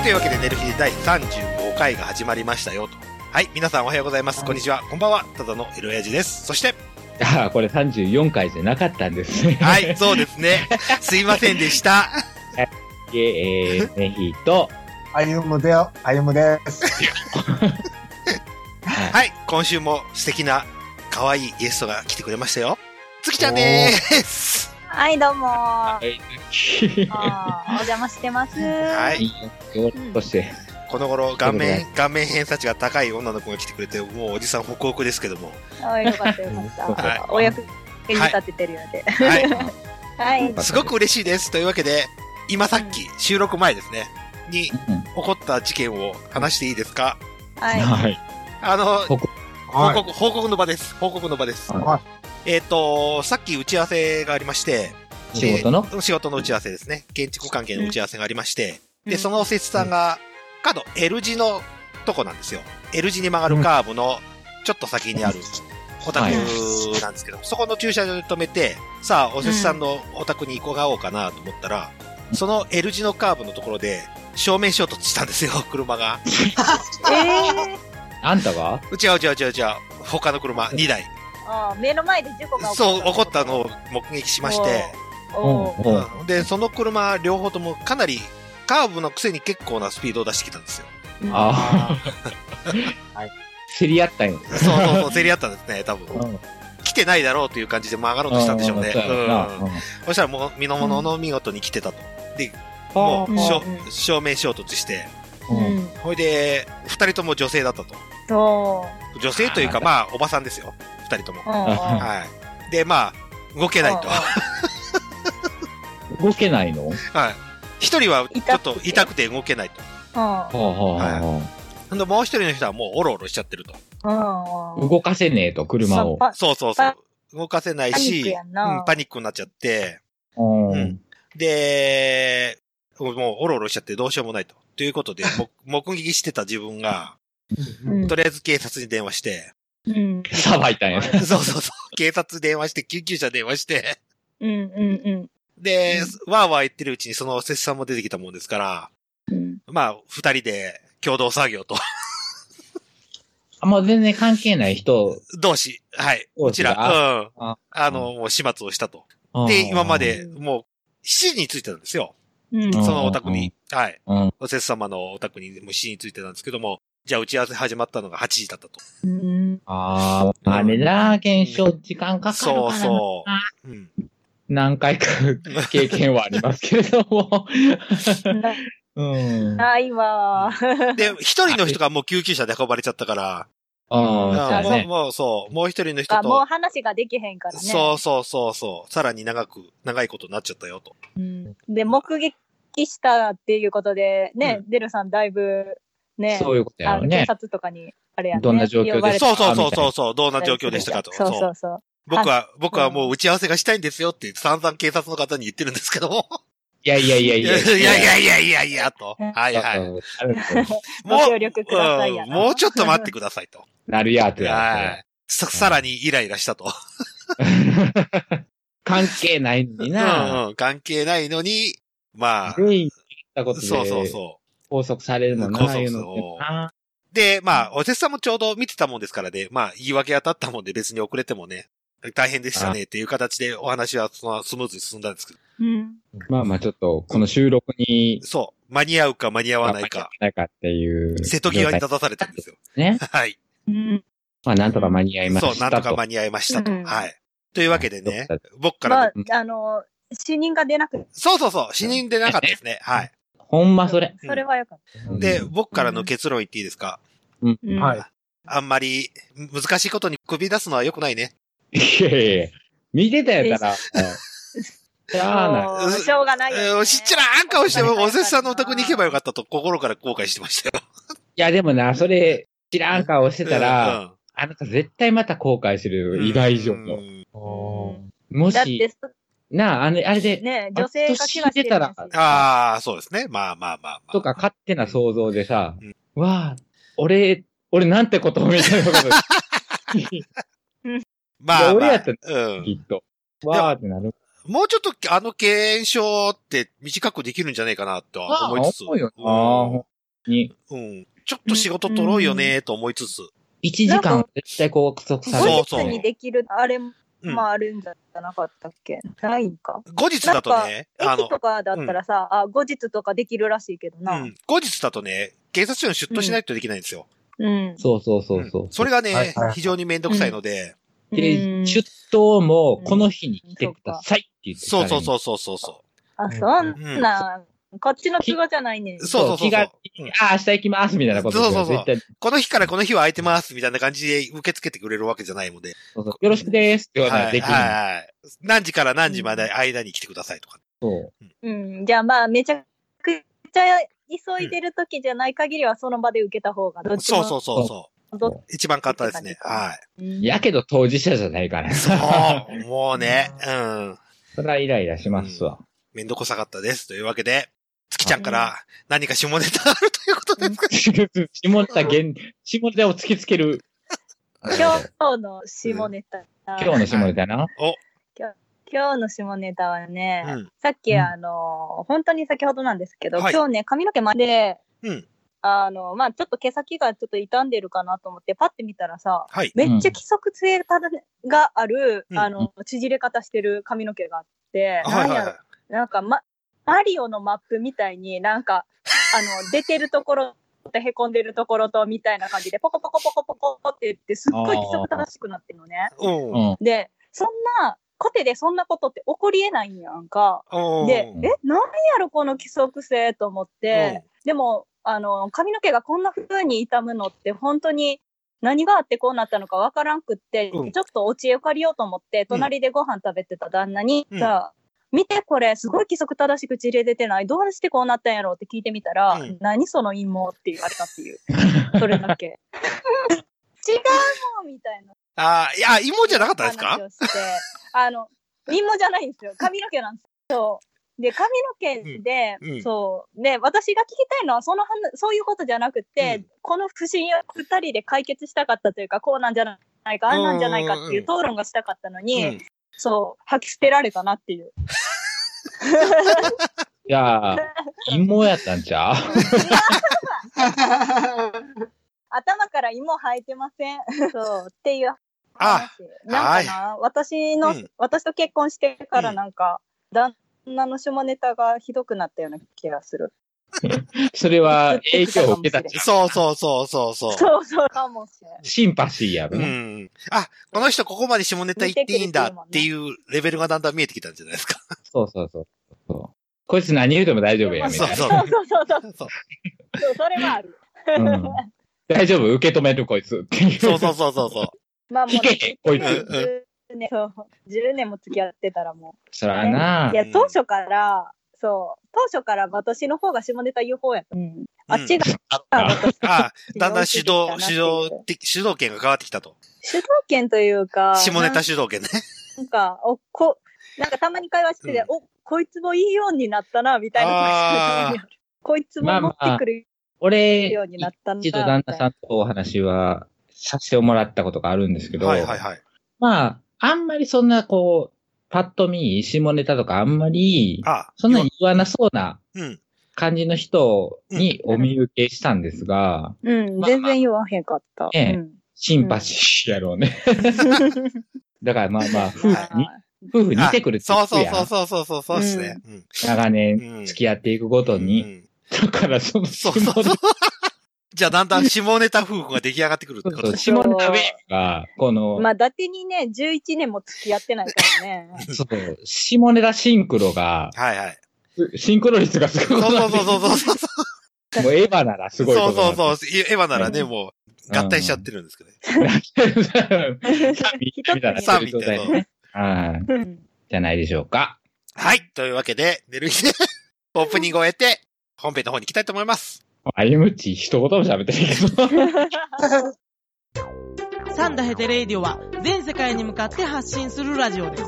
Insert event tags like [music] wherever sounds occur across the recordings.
はい、というわけで、寝る日で第35回が始まりましたよと。はい、皆さんおはようございます。こんにちは。こんばんは。ただのエロヤジです。そして、ああ、これ34回じゃなかったんですね。はい、そうですね。すいませんでした。いえ、えー、ネヒと、あゆむで、あゆむです。はい、今週も素敵な可愛いゲストが来てくれましたよ。つきちゃんでーす。はい、どうも。あはい。ーお邪魔してます。はい。よそして、この頃、顔面、顔面偏差値が高い女の子が来てくれて、もうおじさんホクホクですけども。あよかったよかった。はいお役に立ててるようで。はい。はい。すごく嬉しいです。というわけで、今さっき、収録前ですね、に起こった事件を話していいですか？はい。はい。あの、報。告、報告の場です。報告の場です。はえっ、と、さっき打ち合わせがありまして、仕事の？えー仕事の打ち合わせですね。建築関係の打ち合わせがありまして、で、うんそのおせつさんが、角 L 字のとこなんですよ。L 字に曲がるカーブのちょっと先にあるお宅なんですけど、そこの駐車場で止めて、さあ、おせつさんのお宅に伺おうかなと思ったら、その L 字のカーブのところで、正面衝突したんですよ、[laughs] 車が。えーあんたが？うちはうちはうちはうちは、他の車2台。目の前で事故が起こった。そう、起こったのを目撃しまして、で、その車両方ともかなりカーブのくせに結構なスピードを出してきたんですよ。ああ。[laughs] 競り合ったんよ。そうそうそう、競り合ったんですね、多分。うん来てないだろうという感じで曲がろうとしたんでしょうね。そうんそしたらもう、身の物の見事に来てたと。で、もう、しょうん正面衝突して。ほいで、二人とも女性だったと。そ女性というか、まあ、おばさんですよ。二人とも。はい。で、まあ、動けないと。動けないの？はい。一人はちょっと痛くて動けないと。ほうほうほうほほんで、もう一人の人はもうおろおろしちゃってると。うん。う動かせねえと、車を。パそうそうそう。動かせないパニックし、やんなうんパニックになっちゃって、うんうんで、もうおろおろしちゃってどうしようもないと。ということで、も目撃してた自分が、うんとりあえず警察に電話して、うん。さばいたんや。[laughs] そうそうそう、警察電話して、救急車電話して、うん。うん。で、わーわー言ってるうちにその切さんも出てきたもんですから、うん。まあ、二人で共同作業と、あ、もう全然関係ない人。同士、はい、同士うちら、うん。ああの、もう始末をしたと。うんで、今まで、もう、7時に着いてたんですよ。うん。んそのお宅に。はい。うん。おせつ様のお宅にもう7時に着いてたんですけども、じゃあ打ち合わせ始まったのが8時だったと。うん。ああ、あれだ、検証時間かかるからな。そうそう。うん。何回か経験はありますけれども。[laughs] うん。ないわー。で、一人の人がもう救急車で運ばれちゃったから、ああ、うんもうそうね。もうそう、もう一人の人あ、もうと、話ができへんからね。そうそうそうそう、さらに長く、長いことになっちゃったよと。うんで、目撃したっていうことで、ね、デルさんだいぶ、ね、そういうことやあの警ろうね。察とかに、あれやね。どんな状況で呼ばれそうそうそうそうそう、どんな状況でしたかと。そうそうそう。僕は、僕はもう打ち合わせがしたいんですよって散々警察の方に言ってるんですけども。いやいやいやいいやや。いやいやいやいやいや、と。うんはいはい。うんあるとご協力くださいやな。うんもうちょっと待ってくださいと。なるやってはやい。さ、さらにイライラしたと。つ。[laughs] 関係ないのにうな。んうん関係ないのに、まあ、全員言ったことでそうそうそ拘束されるのそうそうな、いうのそうな。う。で、まあ、おせつさんもちょうど見てたもんですからね、まあ、言い訳当たったもんで別に遅れてもね、大変でしたねっていう形でお話はそのスムーズに進んだんですけど、うん。まあまあちょっと、この収録に、そう、間に合うか間に合わないか、ないかっていう。瀬戸際に立たされたんですよ。ね。はい。うん。まあなんとか間に合いまそう、したと。なんとか間に合いましたと。うんはい。というわけでねはい、僕からまの、あ、あの、死人が出なくて、そうそうそう、死人でなかったですね。はい。ほんまそれ。それはよかった。で、僕からの結論言っていいですか？うん。はい。あんまり難しいことに首出すのは良くないね。いやいや見てたやったら、しゃあ [laughs] しょうがないよしっちゃらん顔しても、おせつさんのお宅に行けばよかったと心から後悔してましたよ。[laughs] いやでもな、それ、知らん顔してたうら、ん。あなた絶対また後悔する、意外以上うの。ん。もしだって、、なあ、あれあれで、ね、女性が怪我してるんですよああ、そうですね。まあまあまあまあ。とか勝手な想像でさうん、わあ、俺、俺なんてことみたいなこと。[laughs] まあ、まあ、俺やったうん。きっと。わーってなる。もうちょっとあの検証って短くできるんじゃないかなとは思いつつ。思うよな、ほんに。うん。ちょっと仕事取ろうよねと思いつつ。1時間は絶対こう、約束される。そうそうにできる、あれもうんあるんじゃなかったっけ？ないんか。後日だとね、あの駅、とかだったらさ、あ、後日とかできるらしいけどうな。ん。後日だとね、警察署に出頭しないとできないんですよ。うん。そうそうそうそう。んそれがね、はいはい非常にめんどくさいので、うで、ん出頭もこの日に来てくださいって言ってそうそうう。そうそうそうそあ、そんなん、こっちの都合じゃないねん。そうそうそうそう気軽うんに、あ、明日行きますみたいなことそうそうそうこの日からこの日は空いてます、みたいな感じで受け付けてくれるわけじゃないので。そうそうよろしくですって言わはい、ないとできる。はい、はい。何時から何時まで間に来てくださいとか。そう。うん。じゃあまあ、めちゃくちゃ急いでる時じゃない限りはその場で受けた方が、どっちも。そうそうそうそう。一番簡単ですね。はうんやけど当事者じゃないから。い。そう。もうね、うん。それはイライラしますわ。めんどくさかったです。というわけで、月ちゃんから何か下ネタあるということですか、[laughs] 下ネタ現、下ネタを突きつける。今日の下ネタ。今日の下ネタな。今日の下ネタはね、うん。さっきうん。あの、本当に先ほどなんですけど、はい。今日ね、髪の毛まで、うん。あの、まあちょっと毛先がちょっと傷んでるかなと思って、パッて見たらさ、はい。めっちゃ規則性がある、うん。あの、縮れ方してる髪の毛があって、はいはいなんやろ。はい。なんか、ま、マリオのマップみたいになんか、あの、出てるところと凹んでるところとみたいな感じで、ポコポコポコポコって言って、すっごい規則正しくなってるのね。で、そんな、コテでそんなことって起こり得ないんやんか。うん。で、え、なんやろこの規則性と思って、でも、あの、髪の毛がこんな風に傷むのって本当に何があってこうなったのかわからんくって、うん。ちょっとお知恵を借りようと思って、隣でご飯食べてた旦那に、うん。さあ、見てこれ、すごい規則正しく散れ出てない？どうしてこうなったんやろって聞いてみたら、うん何その陰謀って言われたっていう。[laughs] それだけ。違うもんみたいな。ああ、いや、芋じゃなかったですか？て、あの、陰謀じゃないんですよ。髪の毛なんですよ。で、髪の毛で、うんうんそう。で、私が聞きたいのは、その話、そういうことじゃなくて、うんこの不審を二人で解決したかったというか、こうなんじゃないか、あんなんじゃないかっていう討論がしたかったのに、うんそう、吐き捨てられたなっていう。いやー、陰謀やったんちゃう？[laughs] 頭から芋生えてません。そう、っていうあ話。なんかな、私の、うん私と結婚してからなんか、旦那の下ネタがひどくなったような気がする。[laughs] それは影響を受けた。そうそうそうそうそう。そうそうかもしれない。シンパシーやろうな。ん。あ、この人ここまで下ネタ言っていいんだっていうレベルがだんだん見えてきたんじゃないですか。そうそうそうそう。こいつ何言うても大丈夫や、みたいな。そうそうそうそうそう。そうそうそれはある。うん大丈夫？受け止めるこいつ。そうそうそうそうそう。まあもう、聞けへんこいつ10年、そう、10年も付き合ってたらもそらう。な。いや、当初から、そう、当初から私の方が下ネタ言う方やった。うん。あっちが、私あ、だんだん主導、主主導主導権が変わってきたと。主導権というか、下ネタ主導権ね。なんか、お、こ、なんかたまに会話してて、うんお、こいつもいいようになったな、みたいなこいつも持ってくる俺、ようになったんだ。一度旦那さんとお話はさせてもらったことがあるんですけど、はいはいはい。まあ、あんまりそんなこう、パッと見、下ネタとかあんまり、あ、そんなに言わなそうなうん。感じの人にお見受けしたんですが、うん、まあ全然言わへんかった。ええうんシンパシーやろうね。だからまあまあ、夫婦に、あ夫婦似てくるってそうそう言うそうそうそうそうですね。うん。長年うん付き合っていくごとうに。んだからその下そうそうそう。じゃあだんだん下ネタ夫婦が出来上がってくるってこと？そうです。下ネタウェーブが、この、まあ、伊達にね、11年も付き合ってないからね。[laughs] そう、下ネタシンクロが、はいはい。シンクロ率がすそうごい？そうそうそうそうそう。もうエヴァならすごいそうそうそう。エヴァならね、もう、合体しちゃってるんですけどね。う。みたいなサミット状態ね。はい。うんじゃないでしょうか。はい。というわけで、寝る日で、オープニングを終えて、本編の方に行きたいと思います。あゆむっち一言も喋ってないけど。サンダヘテレイディオは全世界に向かって発信するラジオです。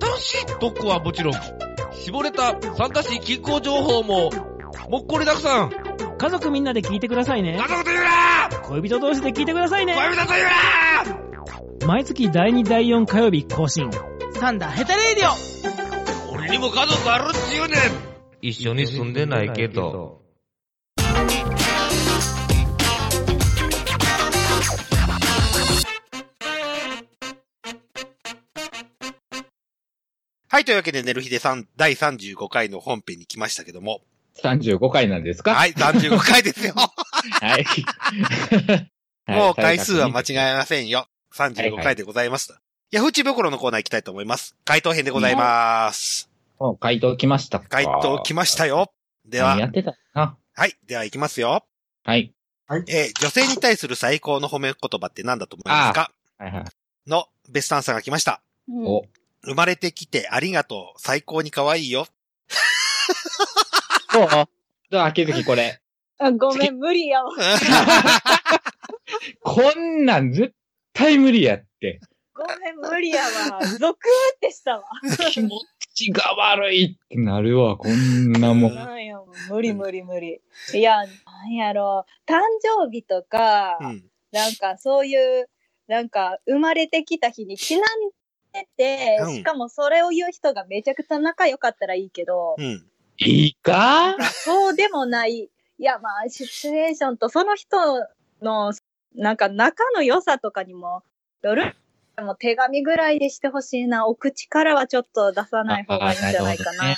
楽しい特攻はもちろん、絞れた参加し気候情報も、もっこりたくさん。家族みんなで聞いてくださいね家。族と言うな恋人同士で聞いてくださいね。恋人と言うな毎月第2第4火曜日更新。サンダヘテレイディオ俺にも家族あるっちゅうねん一緒に住んでないけど。はい、というわけで、寝る日でさん第35回の本編に来ましたけども。35回なんですか？はい、35回ですよ。[laughs] [laughs] はい。もう回数は間違違えませんよ。35回でございます。ヤフーチ袋のコーナー行きたいと思います。回答編でございます。もう回答来ましたか？回答来ましたよ。では、何やってたな。はい、では行きますよ。はい。えー女性に対する最高の褒め言葉って何だと思いますか？はいはい。のベストアンサーが来ました。うんお、生まれてきてありがとう。最高に可愛いよ。[laughs] どう？どう秋月これ。あごめん、無理やわ。[laughs] こんなん絶対無理やって。ごめん、無理やわ。ゾクーってしたわ。気持ちが悪いってなるわ、こんなもん。なんや、無理無理無理。いや、なんやろ誕生日とか、うん。なんかそういう、なんか生まれてきた日にちなんでて、うんしかもそれを言う人がめちゃくちゃ仲良かったらいいけど、うん。いいか？そうでもない。いや、まあ、シチュエーションとその人の、なんか仲の良さとかにもよる。でも手紙ぐらいでしてほしいな。お口からはちょっと出さない方がいいんじゃないかな。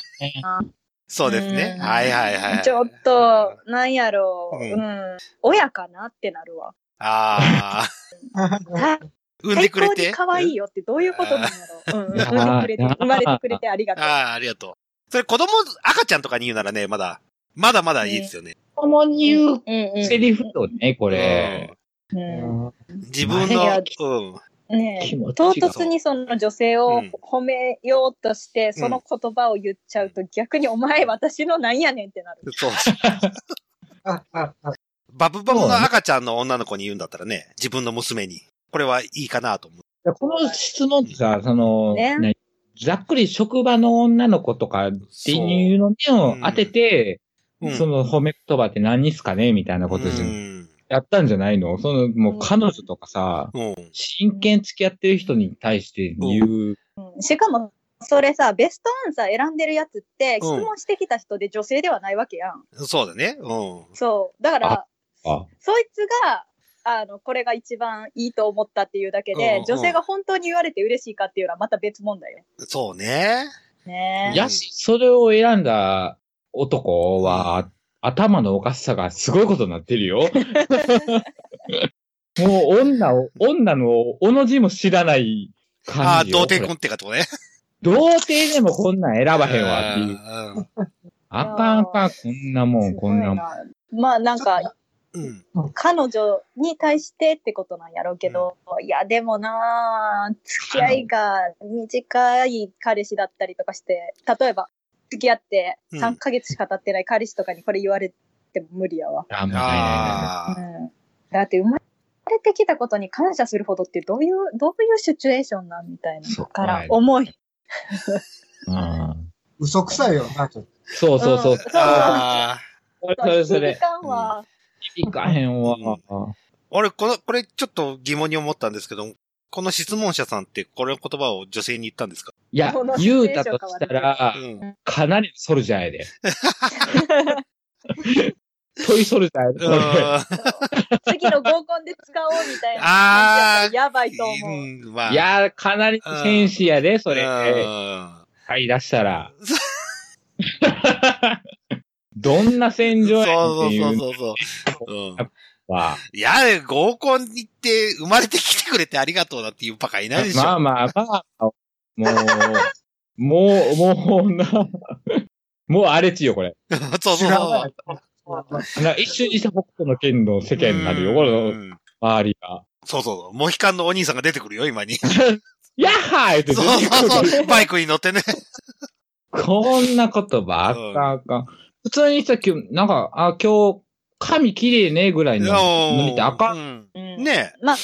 そうですね。うんはいはいはい。ちょっと、なんやろう、ううんん、親かなってなるわ。ああ、[laughs] 産んでくれて？に可愛いよってどういうことなんやろう。うん、産んでくれて、生まれてくれてありがとう。ああ、ありがとう。それ子供、赤ちゃんとかに言うならね、まだ、まだまだいいですよね。子供に言うセリフとね、これ。うん自分の、うん。ね唐が突にその女性をうん褒めようとして、その言葉を言っちゃうと逆にお前私のなんやねんってなる。そう。あああバブバブの赤ちゃんの女の子に言うんだったらね、自分の娘に。これはいいかなと思う。この質問ってさ、その、ねねざっくり職場の女の子とかっていうのにを当てて、うんその褒め言葉って何すかねみたいなことでうん。やったんじゃないの？その、もううん彼女とかさ、うん。真剣付き合ってる人に対して言う。うんしかも、それさ、ベストアンサー選んでるやつって、うん質問してきた人で女性ではないわけやん。そうだね。うん。そう。だから、あそいつが、あの、これが一番いいと思ったっていうだけうんうん、で女性が本当に言われて嬉しいかっていうのはまた別問題よ。そうね。ねえ。やし、それを選んだ男は、頭のおかしさがすごいことになってるよ。[laughs] もう女を、女のおの字も知らないああ、感じよ。童貞婚ってかとね。童貞でもこんなん選ばへんわっていう。うあかんあかん、こんなもん、こんなもん。まあなんか、ん。彼女に対してってことなんやろうけど、いやでもな付き合いが短い彼氏だったりとかして、例えば付き合ってうん3ヶ月しか経ってない彼氏とかにこれ言われても無理やわ。あ、もうん。だって生まれてきたことに感謝するほどってどういう、どういうシチュエーションなんみたいな。そうだから重い。うん嘘くさいよな、ちょっと。そうそうそう。うんああ。それそれそれ響。かんわ。響かへんわ。俺、この、これちょっと疑問に思ったんですけど、この質問者さんってこれの言葉を女性に言ったんですか？いやこの、言うたとしたらう、ん。かなりソルジャーやで。トイソルジャーやで。[laughs] 次の合コンで使おうみたいなあー感じだったらやばいと思う。うん、まあ。いや、かなり戦士やで、それ。うん買い出したら。[laughs] どんな戦場やねんそうっていうそうそうそう。うん。のは。いや、合コンに行って生まれてきてくれてありがとうなっていうバカいないでしょ。まあまあまあ、もう、もう、もうな、もう荒れ地よ、これ。そうそうそ。うな一瞬にして北斗の剣の世間になるよ、こうのん周りが。そうそうそう。モヒカンのお兄さんが出てくるよ、今に。やっはーってそう出てくるそうそう。バイクに乗ってね。こんな言葉あかんあかん。普通にさ、今日、なんか、あ、今日、髪綺麗ね、ぐらいのの見てあかん。ん。うんねまあ、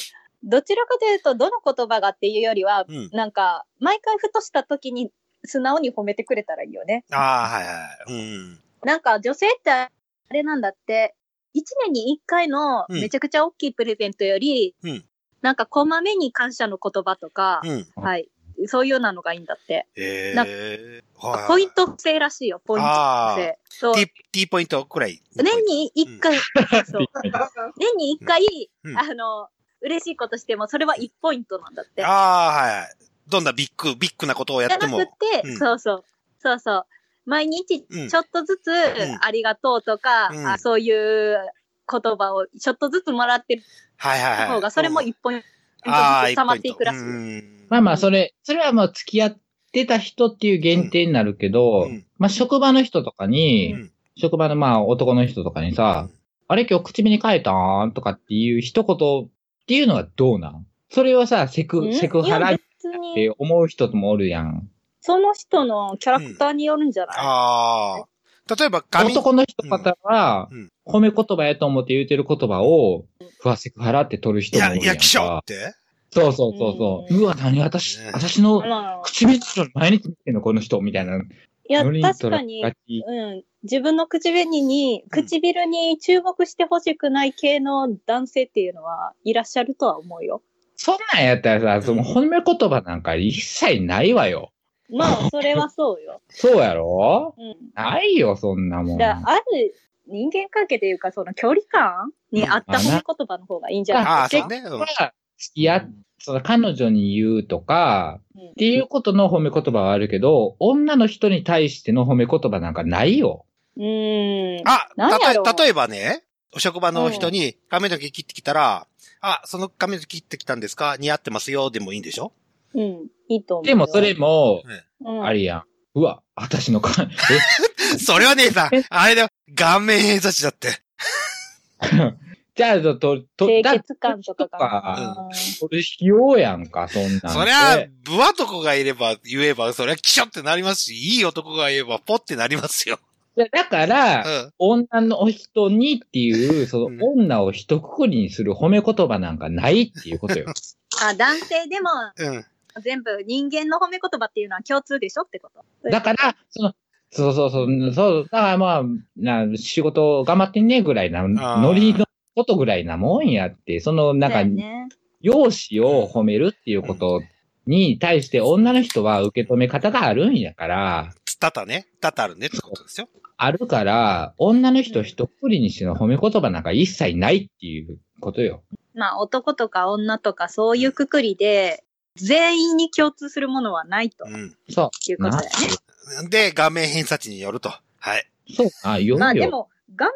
どちらかというと、どの言葉がっていうよりは、うんなんか、毎回ふとした時に素直に褒めてくれたらいいよね。ああ、はいはい。うん。なんか、女性ってあれなんだって、一年に一回のうんめちゃくちゃ大きいプレゼントより、うんなんか、こまめに感謝の言葉とか、うん。はい。そういうなのがいいんだって。えなえはい。ポイント制らしいよ、ポイント制。そう。T、T ポイントくらい。年に一回、そう。[laughs] 年に一回、うんあの、嬉しいことしても、それは1ポイントなんだって。ああ、はいはい。どんなビッグ、ビッグなことをやっても。じゃなくて、うんそうそう。そうそう。毎日うんちょっとずつ、ありがとうとか、うんあそういう言葉をちょっとずつもらってるはいはいはい。方が、それも1ポイントずああ、つ溜まっていくらしい。い。まあまあ、それ、それはもう付き合ってた人っていう限定になるけど、うんまあ職場の人とかに、うん職場のまあ男の人とかにさ、あれ今日口紅変えたんとかっていう一言っていうのはどうなん？それをさ、セク、うん？セクハラって思う人もおるやん。その人のキャラクターによるんじゃない、ああ。例えば、髪、男の人方は褒め言葉やと思って言うてる言葉を、ふわセクハラって取る人もおるやんか。いや、気象って？そうそうそうそう。うわ、何私ね、私のまあ唇毎日見てんのこの人みたいな。いや、確取からにうん。自分の口紅に、唇に注目してほしくない系の男性っていうのはいらっしゃるとは思うよ。そんなんやったらさ、その褒め言葉なんか一切ないわよ。まあ、それはそうよ。[laughs] そうやろ？うん。ないよ、そんなもん。だからある人間関係というか、その距離感に合った褒め言葉の方がいいんじゃない？ああ、結そうね。うんは付き合っ、その彼女に言うとか、うんっていうことの褒め言葉はあるけど、女の人に対しての褒め言葉なんかないよ。うーん。あ、何やろ？うたとえ例えばね、お職場の人に髪の毛切ってきたら、あ、その髪の毛切ってきたんですか？似合ってますよ、でもいいんでしょ？うん。いいと思うよ。でもそれも、うん、あれやん。うわ、私のか、[laughs] それは姉さん、あれだよ、顔面偏差値だって。え、[laughs] じゃあ、と、と、と潔感とかかな。それ必要やんか、そんなんて。そりゃ、ブ男がいれば言えば、そりゃキショってなりますし、いい男が言えばポってなりますよ。だから、うん。女の人にっていう、そうんの女を一括りにする褒め言葉なんかないっていうことよ。[laughs] あ、男性でもうん。全部人間の褒め言葉っていうのは共通でしょってこと。だから、その、そうそうそう、そう、だからまあ、な仕事頑張ってんねぐらいな、ーノリのことぐらいなもんやって、その、なんかね。容姿を褒めるっていうことに対して女の人は受け止め方があるんやから、多々ね。多々あるねってことですよ。あるから、女の人一括りにしての褒め言葉なんか一切ないっていうことよ。まあ男とか女とかそういうくくりで、全員に共通するものはないとうそいうことだよね。ん。で、顔面偏差値によると。はい。う。そう。あ、よよ。まあでも、画面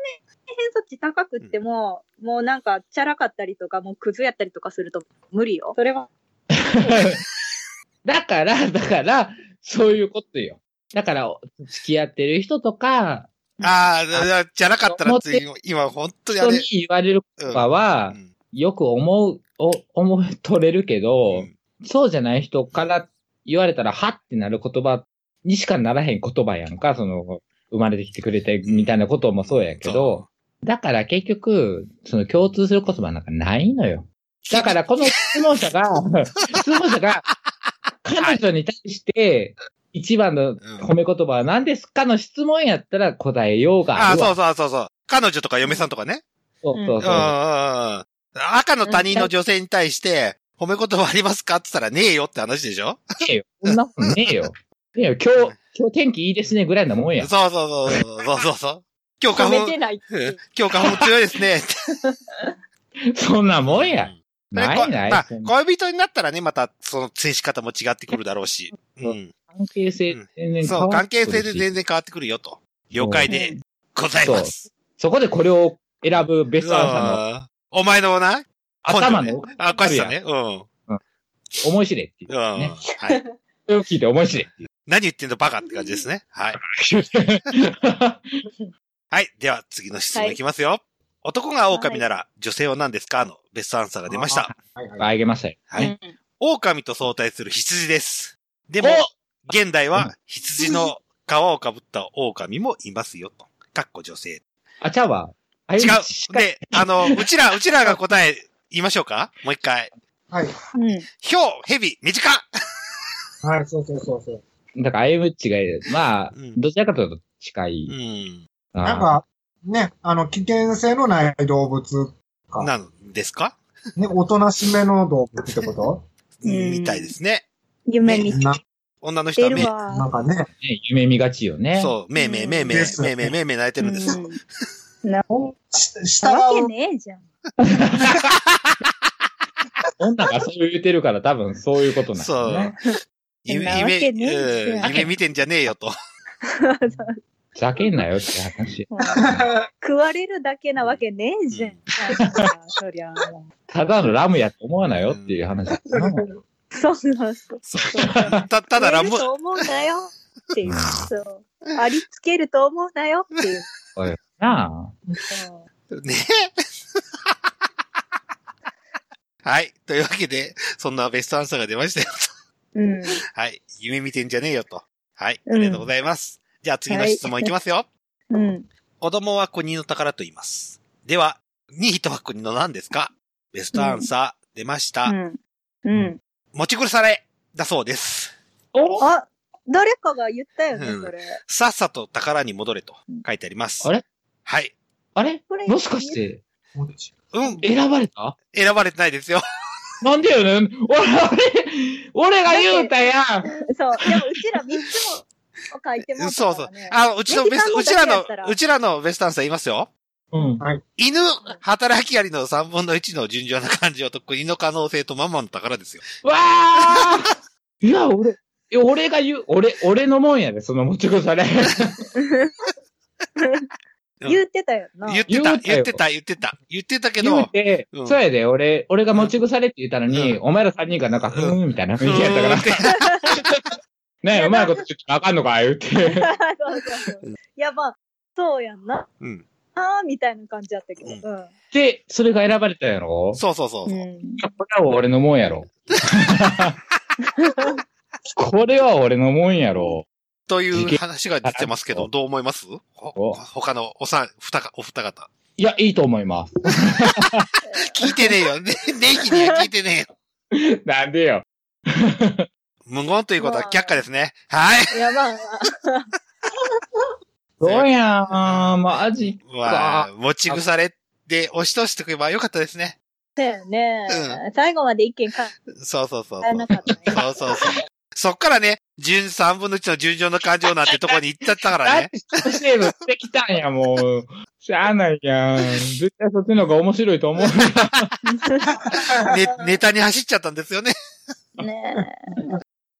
偏差値高くっても、もうなんか、チャラかったりとか、もうクズやったりとかすると無理よ。それは。[laughs] だから、だから、そういうことよ。だから、付き合ってる人とか、ああ、だじゃなかったらつい、今本当にあれ人に。言われる言葉はう、んよく思う、お思い取れるけど、うんそうじゃない人から言われたら、はってなる言葉にしかならへん言葉やんか、その、生まれてきてくれてみたいなこともそうやけど、だから結局、その共通する言葉なんかないのよ。だからこの質問者が、[laughs] 質問者が、彼女に対して、一番の褒め言葉は何ですかの質問やったら答えようがああ、あるわ。そうそうそうそう。彼女とか嫁さんとかね。そうそうそううんうんうん。赤の他人の女性に対して、褒め言葉ありますか？って言ったらねえよって話でしょ？ねえよ。そんなことねえよ。ねえよ。今日、今日天気いいですねぐらいなもんや。そうそうそうそうそうそう。今日花粉。[laughs] 今日花粉強いですね。そんなもんや。でないない。こまあ恋人になったらね、また、その、接し方も違ってくるだろうし。うん。関係性全然変そう、わって関係くるし性で全然変わってくるよと。了解でございます。そこでこれを選ぶベストアンサーのうんお前のな、頭のあ、おかしさね。うん。思い知れっていううん。ね。はい。それを聞いて思い知れっていう。何言ってんのバカって感じですね。はい。[laughs] はい。では、次の質問いきますよ。男が狼なら、女性は何ですか？のベストアンサーが出ました。はいはい。あげましたよ。はい。うん狼と相対する羊です。でも、現代は羊の皮をかぶった狼もいますよと。かっこ女性。あ、ちゃうわ。あ違う。で、あの、うちら、うちらが答え言いましょうか？もう一回。はい。うん。ヒョウ、ヘビ、短っはい、そうそうそうそう。だから、あゆむっちが、まあうん、どちらかというと近うい。ん。あーなんか、ね、あの、危険性のない動物、かなんですか？ね、おとなしめの動物ってこと？う [laughs] んみたいですね。夢見な女の人は目。なんかね、ね、夢見がちよね。そう、めいめいめいめいめいめいめいめい泣いてるんです。うんなしわけねえじゃん。[laughs] 女がそう言ってるから多分そういうことなんそうだね。[laughs] 夢、夢、夢見てんじゃねえよと。[laughs] ふざけんなよって話。うん食われるだけなわけねえじゃん。そりゃもただのラムやと思わなよっていう話。そうそうそう。そう。た、ただラム食える、と思うなよっていう。そう。ありつけると思うなよっていう。なそうね [laughs] はい。というわけで、そんなベストアンサーが出ましたよ。うん。はい。夢見てんじゃねえよと。はい。あうんりがとうございます。じゃあ次の質問いきますよ。うん。子供は国の宝と言います。では、ニートは国の何ですか？ベストアンサー出ました。うん。うん。持ち苦されだそうです。お？あ、誰かが言ったよねう、んそれ。さっさと宝に戻れと書いてあります。あれ？はい。あれ？これもしかして、うん。選ばれた？選ばれてないですよ。なんでよね俺、俺、俺が言うたやんそう。でも、うちら3つも書いてますそうそう。あの、うちのベスト、うちらのうちらのベストアンサー言いますよ。うん。犬、働きありの3分の1の順調な感情と国の可能性とママの宝ですよ。わあ [laughs] いや、俺、いや俺が言う、俺、俺のもんやで、その持ち越され。[laughs] うん言ってたよな。言ってた、言ってた、言ってた。言ってたけ言うど、て、うんそうやで、俺、俺が持ち腐れって言ったのに、うお前ら三人がなんか、ふうんーんみたいな雰囲気やったから、[laughs] ねえ、うまいこと言ってあかんのか、言って。[laughs] そうそうそう。いや、まあ、そうやんな。うん。あーみたいな感じだったけど。で、それが選ばれたやろ？そうそうそうそう。うんこれは俺のもんやろ。これは俺のもんやろ。[laughs] という話が出てますけど、どう思います？他のおさん、二か、お二方。いや、いいと思います。[laughs] 聞いてねえよ。ね、ネギには聞いてねえよ。[laughs] なんでよ。[laughs] 無言ということは却下ですね。はい。いや、まあ、そうやん、マジまあか。、持ち腐れで押し通しておけばよかったですね。そうやねう。最後まで意見変そうそうそうえなかったね。そうそうそう。そっからね、順3分の1の順調の感情なんてとこに行っちゃったからね。[laughs] だって、シセーブしてきたんや、もう。しゃあないやん。絶対そっちの方が面白いと思う。[laughs] ね、ネタに走っちゃったんですよね。ね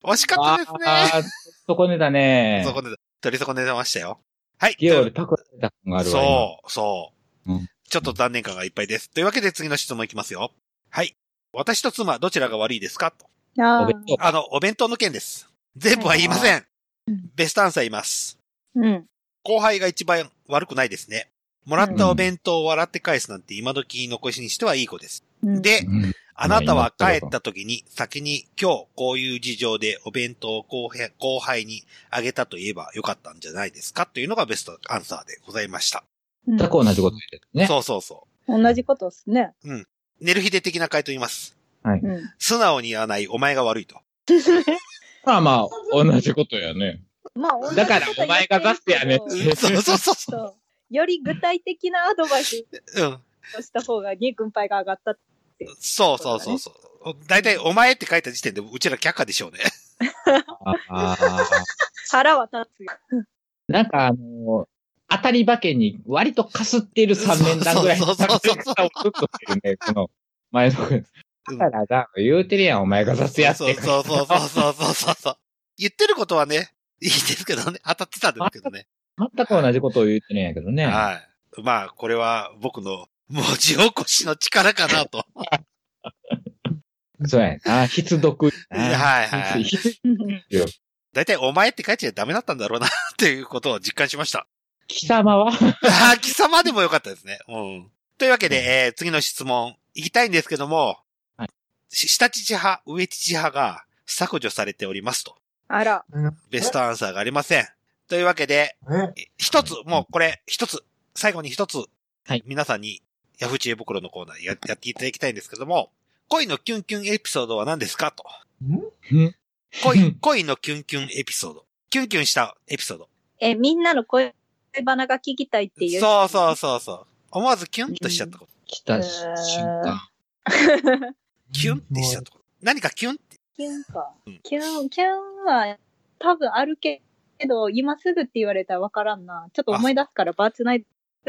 惜しかったですね。あーそこねだね。そこで、取り損ねてましたよ。はい。ゲオでパクられた感があるわ。今そう、そう、うんちょっと残念感がいっぱいです。というわけで次の質問いきますよ。はい。私と妻、どちらが悪いですか？と。あーお弁当。あの、お弁当の件です。全部は言いませんうん。ベストアンサー言います。うん。後輩が一番悪くないですね。もらったお弁当を笑って返すなんて今時残しにしてはいい子です。うん、で、うんあなたは帰った時に先に今日こういう事情でお弁当を後輩後輩にあげたと言えばよかったんじゃないですかというのがベストアンサーでございました。うん全く同じこと言ってるね。そうそうそ同じことですね。う。寝る日で的な回答言います。うん。素直に言わないお前が悪いと。[laughs] まあまあ、同じことやね。まあ、同じだからお前が出してやねそうそうそうそそう。より具体的なアドバイス。をした方が、ニー君パイが上がった。そうそうそうそう。大体お前って書いた時点でうちら却下でしょうね。腹は立つよ。なんかあの、当たり馬券に割とかすっている3年段ぐらいのそうそうそうそう作戦をずっとしてるね、この前の君。だからだ、言うてるやん、お前が雑やって。そうそうそうそうそうそうそう。言ってることはね、いいですけどね。当たってたんですけどね。全く同じことを言ってるんやけどね。はい。まあ、これは僕の文字起こしの力かなと。[laughs] そうやな。必読。[laughs] はいはい必大体お前って書いちゃダメだったんだろうなっていうことを実感しました。貴様は？ああ、貴様でもよかったですね。うん。というわけで、えー次の質問、行きたいんですけども、下父派、上父派が削除されておりますと。あら。ベストアンサーがありません。というわけで、え？一つ、もうこれ、一つ、最後に一つ、はい皆さんに、ヤフー知恵袋のコーナーややっていただきたいんですけども、恋のキュンキュンエピソードは何ですかと。恋、恋のキュンキュンエピソード。キュンキュンしたエピソード。え、みんなの声バナが聞きたいっていう？そうそうそうそう。思わずキュンとしちゃったこと。来た瞬間。[laughs] キュンってしちゃったこと。何かキュンってキュンかうん。キュン、キュンは多分あるけど、今すぐって言われたらわからんな。ちょっと思い出すからバーツナイト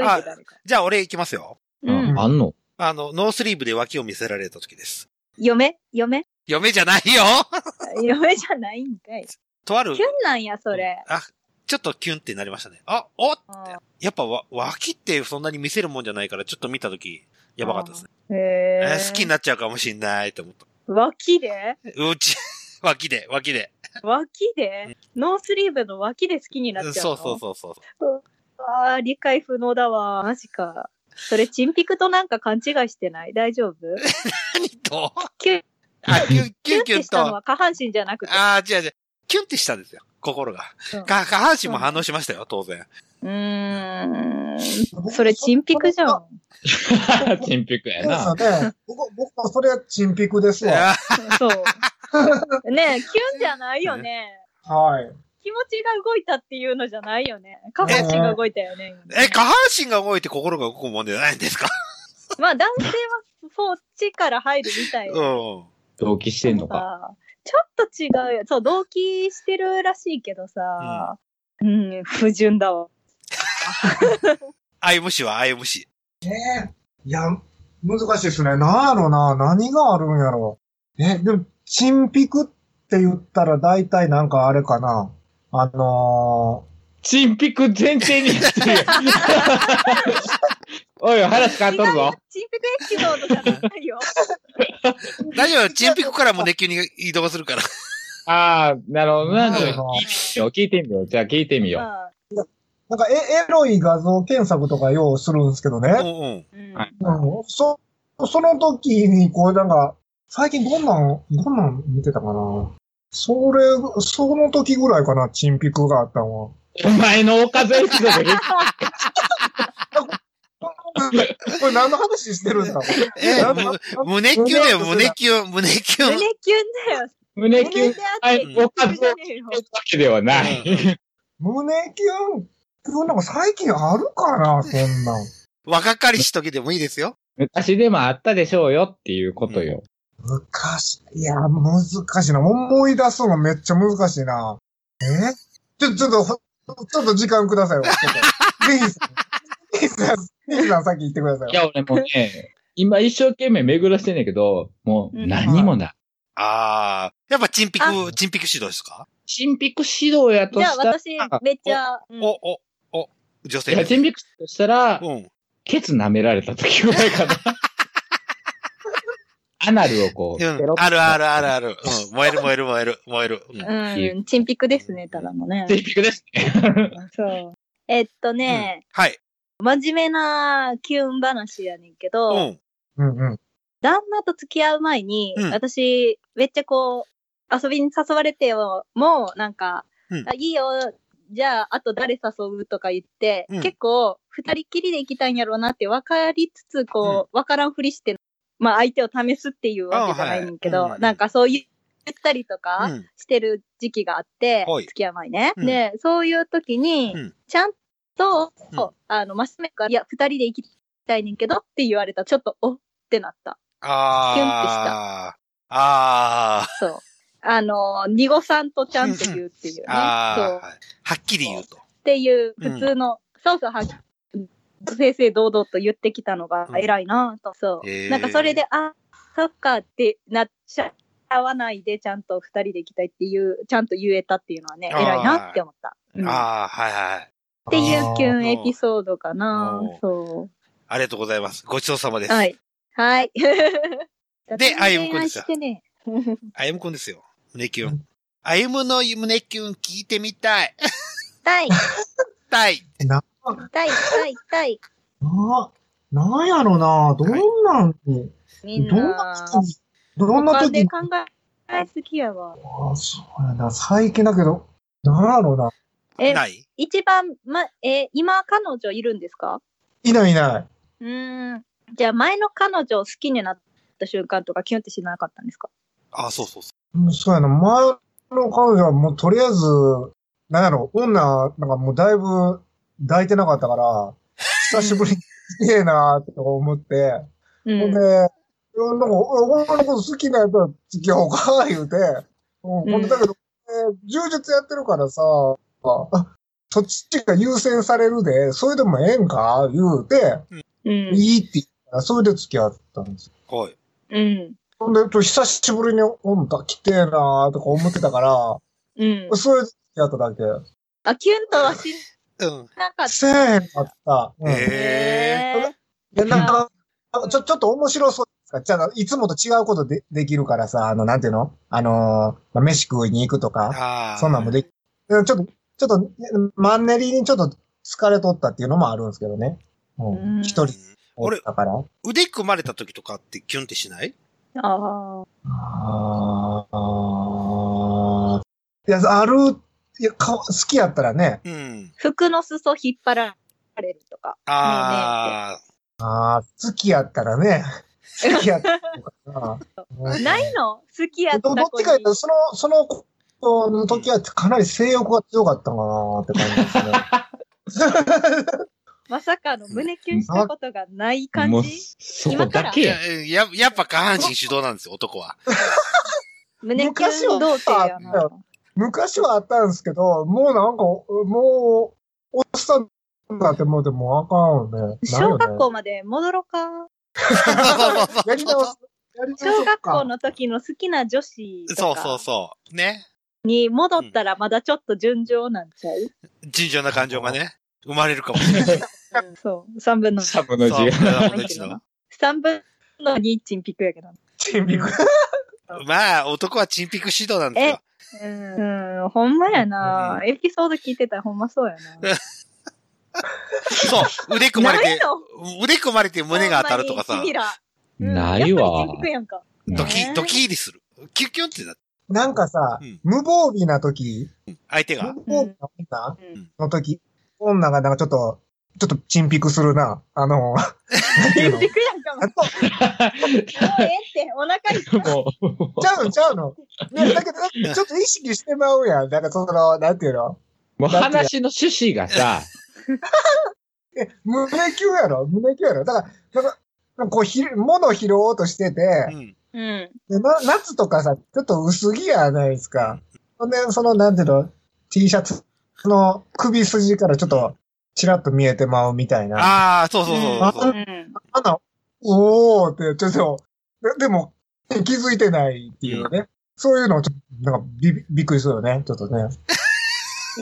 あ。じゃあ俺行きますよ。うん。あんの？あの、ノースリーブで脇を見せられた時です。嫁？嫁？嫁じゃないよ [laughs] 嫁じゃないんかい。とあるキュ、ンなんや、それ。あ、ちょっとキュンってなりましたね。あ、おってあ。やっぱわ、脇ってそんなに見せるもんじゃないから、ちょっと見た時やばかったですね。へええ。ー好きになっちゃうかもしんないって思った。脇で？うち、[laughs] 脇で、脇で。脇で？ノースリーブの脇で好きになっちゃうの？そうそうそうそう。ああ、理解不能だわ。マジか。それ、チンピクとなんか勘違いしてない？大丈夫？[laughs] 何と？キュン、あ、キュン、キキュンキュンと。てしたのは下半身じゃなくて。あー違う違う。キュンってしたんですよ。心が。下半身も反応しましたよ、当然。うーん。それ、チンピクじゃん。チンピクやそうな。ね。僕、僕もそれはチンピクですわ。そう。ねえ、キュンじゃないよね。はい。気持ちが動いたっていうのじゃないよね。下半身が動いたよね。え、下半身が動いて心が動くもんじゃないんですか？まあ、男性はそっちから入るみたい。うん。同期してんのか。さちょっと違うよ。そう、同期してるらしいけどさ、うん、不純だわ。アイムシはアイムシ。ええいや、難しいですね。なんやろな。何があるんやろ。え、でも、チンピクって言ったら大体なんかあれかな。あのチンピク前提にやって。[laughs] おい、話変わっとるぞ。チンピクエピソードじゃないよ。大丈夫チンピクから胸キュンに移動するから。[laughs] ああ、なるほどな。聞いてみよう。聞いてみよう。じゃあ聞いてみよう。なんかエエロい画像検索とかようするんですけどね。うんうん。うんはいうん、そ、その時に、こう、なんか、最近どんなん、どんなん見てたかな。それ、その時ぐらいかな、チンピクがあったのは。お前のおかずエピソードで [laughs] [laughs] これ何の話してるんですかえ、なんむ胸キュンだよ、胸キュン、胸キュン。胸キュンだよ。胸キュン？胸であって、はいおかずじゃねえよわけではない。胸キュン、今日なんか最近あるかな、そんなん。若かりし時でもいいですよ。昔でもあったでしょうよっていうことよ。昔、いや、難しいな。思い出すのめっちゃ難しいな。え？ちょ、ちょっと、ほちょっと時間くださいよ。[laughs] ぜひさん、さん先言ってくださいよ。いや、俺もね、今一生懸命巡らしてんねんけど、もううん何もない。あー。やっぱチンピあク、チンピク指導ですか？チンピク指導やとじゃあしたら、私、めっちゃ、うんお、お、お、女性いや、チンピク指導したら、うん。ケツ舐められた時ぐらいかな。アナルをこう、うんあるあるあるある。うん。燃える燃える燃える燃える。うんうん、チンピクですね、ただのね。チンピクですね。そう。えっとね、はい。真面目なキュン話やねんけうど、ん。うんうん。旦那と付き合う前に、うん私、めっちゃこう、遊びに誘われてよ、もうなんか、うんあいいよ、じゃあ、あと誰誘うとか言って、うん結構、二人きりで行きたいんやろうなって分かりつつ、こう、分からんふりして、まあ相手を試すっていうわけじゃないねんけど、あはいうんなんかそう言ったりとうかん。してる時期があって、はい付き合う前ね。うんで、そういう時に、うんちゃんと、うんあの、真面目か、いや、二人で行きたいねんけどって言われたら、ちょっと、おってなった。あー。キュンってしたあー。そう。あの、ニゴさんとちゃんと言うっていうね。[laughs] そう。はっきり言うと。っていう、普通の、そうそう、は正々堂々と言ってきたのが偉いなと。そう。へーなんかそれで、あ、そっかってなっちゃわないで、ちゃんと二人で行きたいっていう、ちゃんと言えたっていうのはね、偉いなって思った。うんっあー、はいはい。ていうキュンエピソードかな。そありがとうございます。ごちそうさまです。う。はい。はい。[laughs] であゆむくんですよ。あゆむくんですよ。胸キュン。あゆむの胸キュン聞いてみたい。たい、[laughs] たい。な、たい、たい、たい。な、なんやろな。どんなん？に、みんどんなな、時に、どんな時で考えすぎやわ。あそうやな。最近だけど、なんやろな。え、ない？一番、ま、え、今彼女いるんですか？いないいない。うーん。じゃあ前の彼女を好きになった瞬間とかキュンってしなかったんですか？あ、そうそうそうんそうやな。前の彼女はもうとりあえず、なんやろ、女、なんかもうだいぶ抱いてなかったから、久しぶりに綺麗なって思って、うん。ほんで、なんか、俺のこと好きなやつは付き合おうか、言うて。うん、うんほんでだけど、えー柔術やってるからさ、あそっちが優先されるで、それでもええんか言うて、うん。いいって言ったら、それで付き合ったんですよ。はい。うん。ほんで、久しぶりに、ほんと、来てえなーとか思ってたから、うん。それで付き合っただけ。あ、キュンとはしうん。なかった。せえへんかった。うん。へへで、なんか、ちょ、ちょっと面白そうですか？じゃあ、いつもと違うことでできるからさ、あの、なんていうの？あのーまあ、飯食いに行くとか。そんなんもでき、でちょっと、ちょっと、マンネリにちょっと疲れとったっていうのもあるんですけどね。ううんん。一人俺だから。腕組まれた時とかってキュンってしない？ああ。ああ。いや、ある、いや、か好きやったらね、うん。服の裾引っ張られるとか。ああ。ああ、好きやったらね、[laughs] 好きやったらな。いの？好きやったどどっちか言うと、その、その子の時はかなり性欲が強かったのかなって感じですね。[laughs] まさかの胸キュンしたことがない感じ、そこだけいやや。、っぱ下半身主導なんですよ、男は。胸キュン童貞やな。昔はあったんですけど、もうなんか、もう、おっさんになってもうでもあかんよね。小学校まで戻ろうか？小 [laughs] そうか学校の時の好きな女子そうそうそう。ね。に戻ったらまだちょっと順調なんちゃう、尋常な感情がね、生まれるかもしれない。そう。三分のサブの字が。そう何キロな三分の二チンピクやけどな。チンピク。[laughs] まあ、男はチンピク指導なんですよ。うん、うん、ほんまやな。エピソード聞いてたらほんまそうやな。そう。腕組まれて、腕組まれて胸が当たるとかさほんま、に君らうんないわやっぱりチンピクやんか。ドキね、ドキーリする。キュンキュンってな、なんかさ、うん。無防備な時、相手が。無防備な女うん。の時、女がなんかちょっと、ちょっとチンピクするな。あの、[laughs] なんていうの？チンピクやんか。もう。もうええって、お腹いちゃうのちゃうの。ね、だけど、ちょっと意識してまうやん。なんかその、なんていうの？もう話の趣旨がさ、[laughs] え、胸キュンやろ？胸キュンやろ？だから、なんか、なんかこうひ、物拾おうとしててう、ん。うん。でな夏とかさ、ちょっと薄着やないですか。ほんで、その、なんていうの、T シャツの首筋からちょっと、チラッと見えてまうみたいな。ああ、そうそうそうそうう。ん。あの、おーって、ちょっと、ででも、気づいてないっていうね。そういうのをちょっと、なんかび、びっくりするよね。ちょっとね。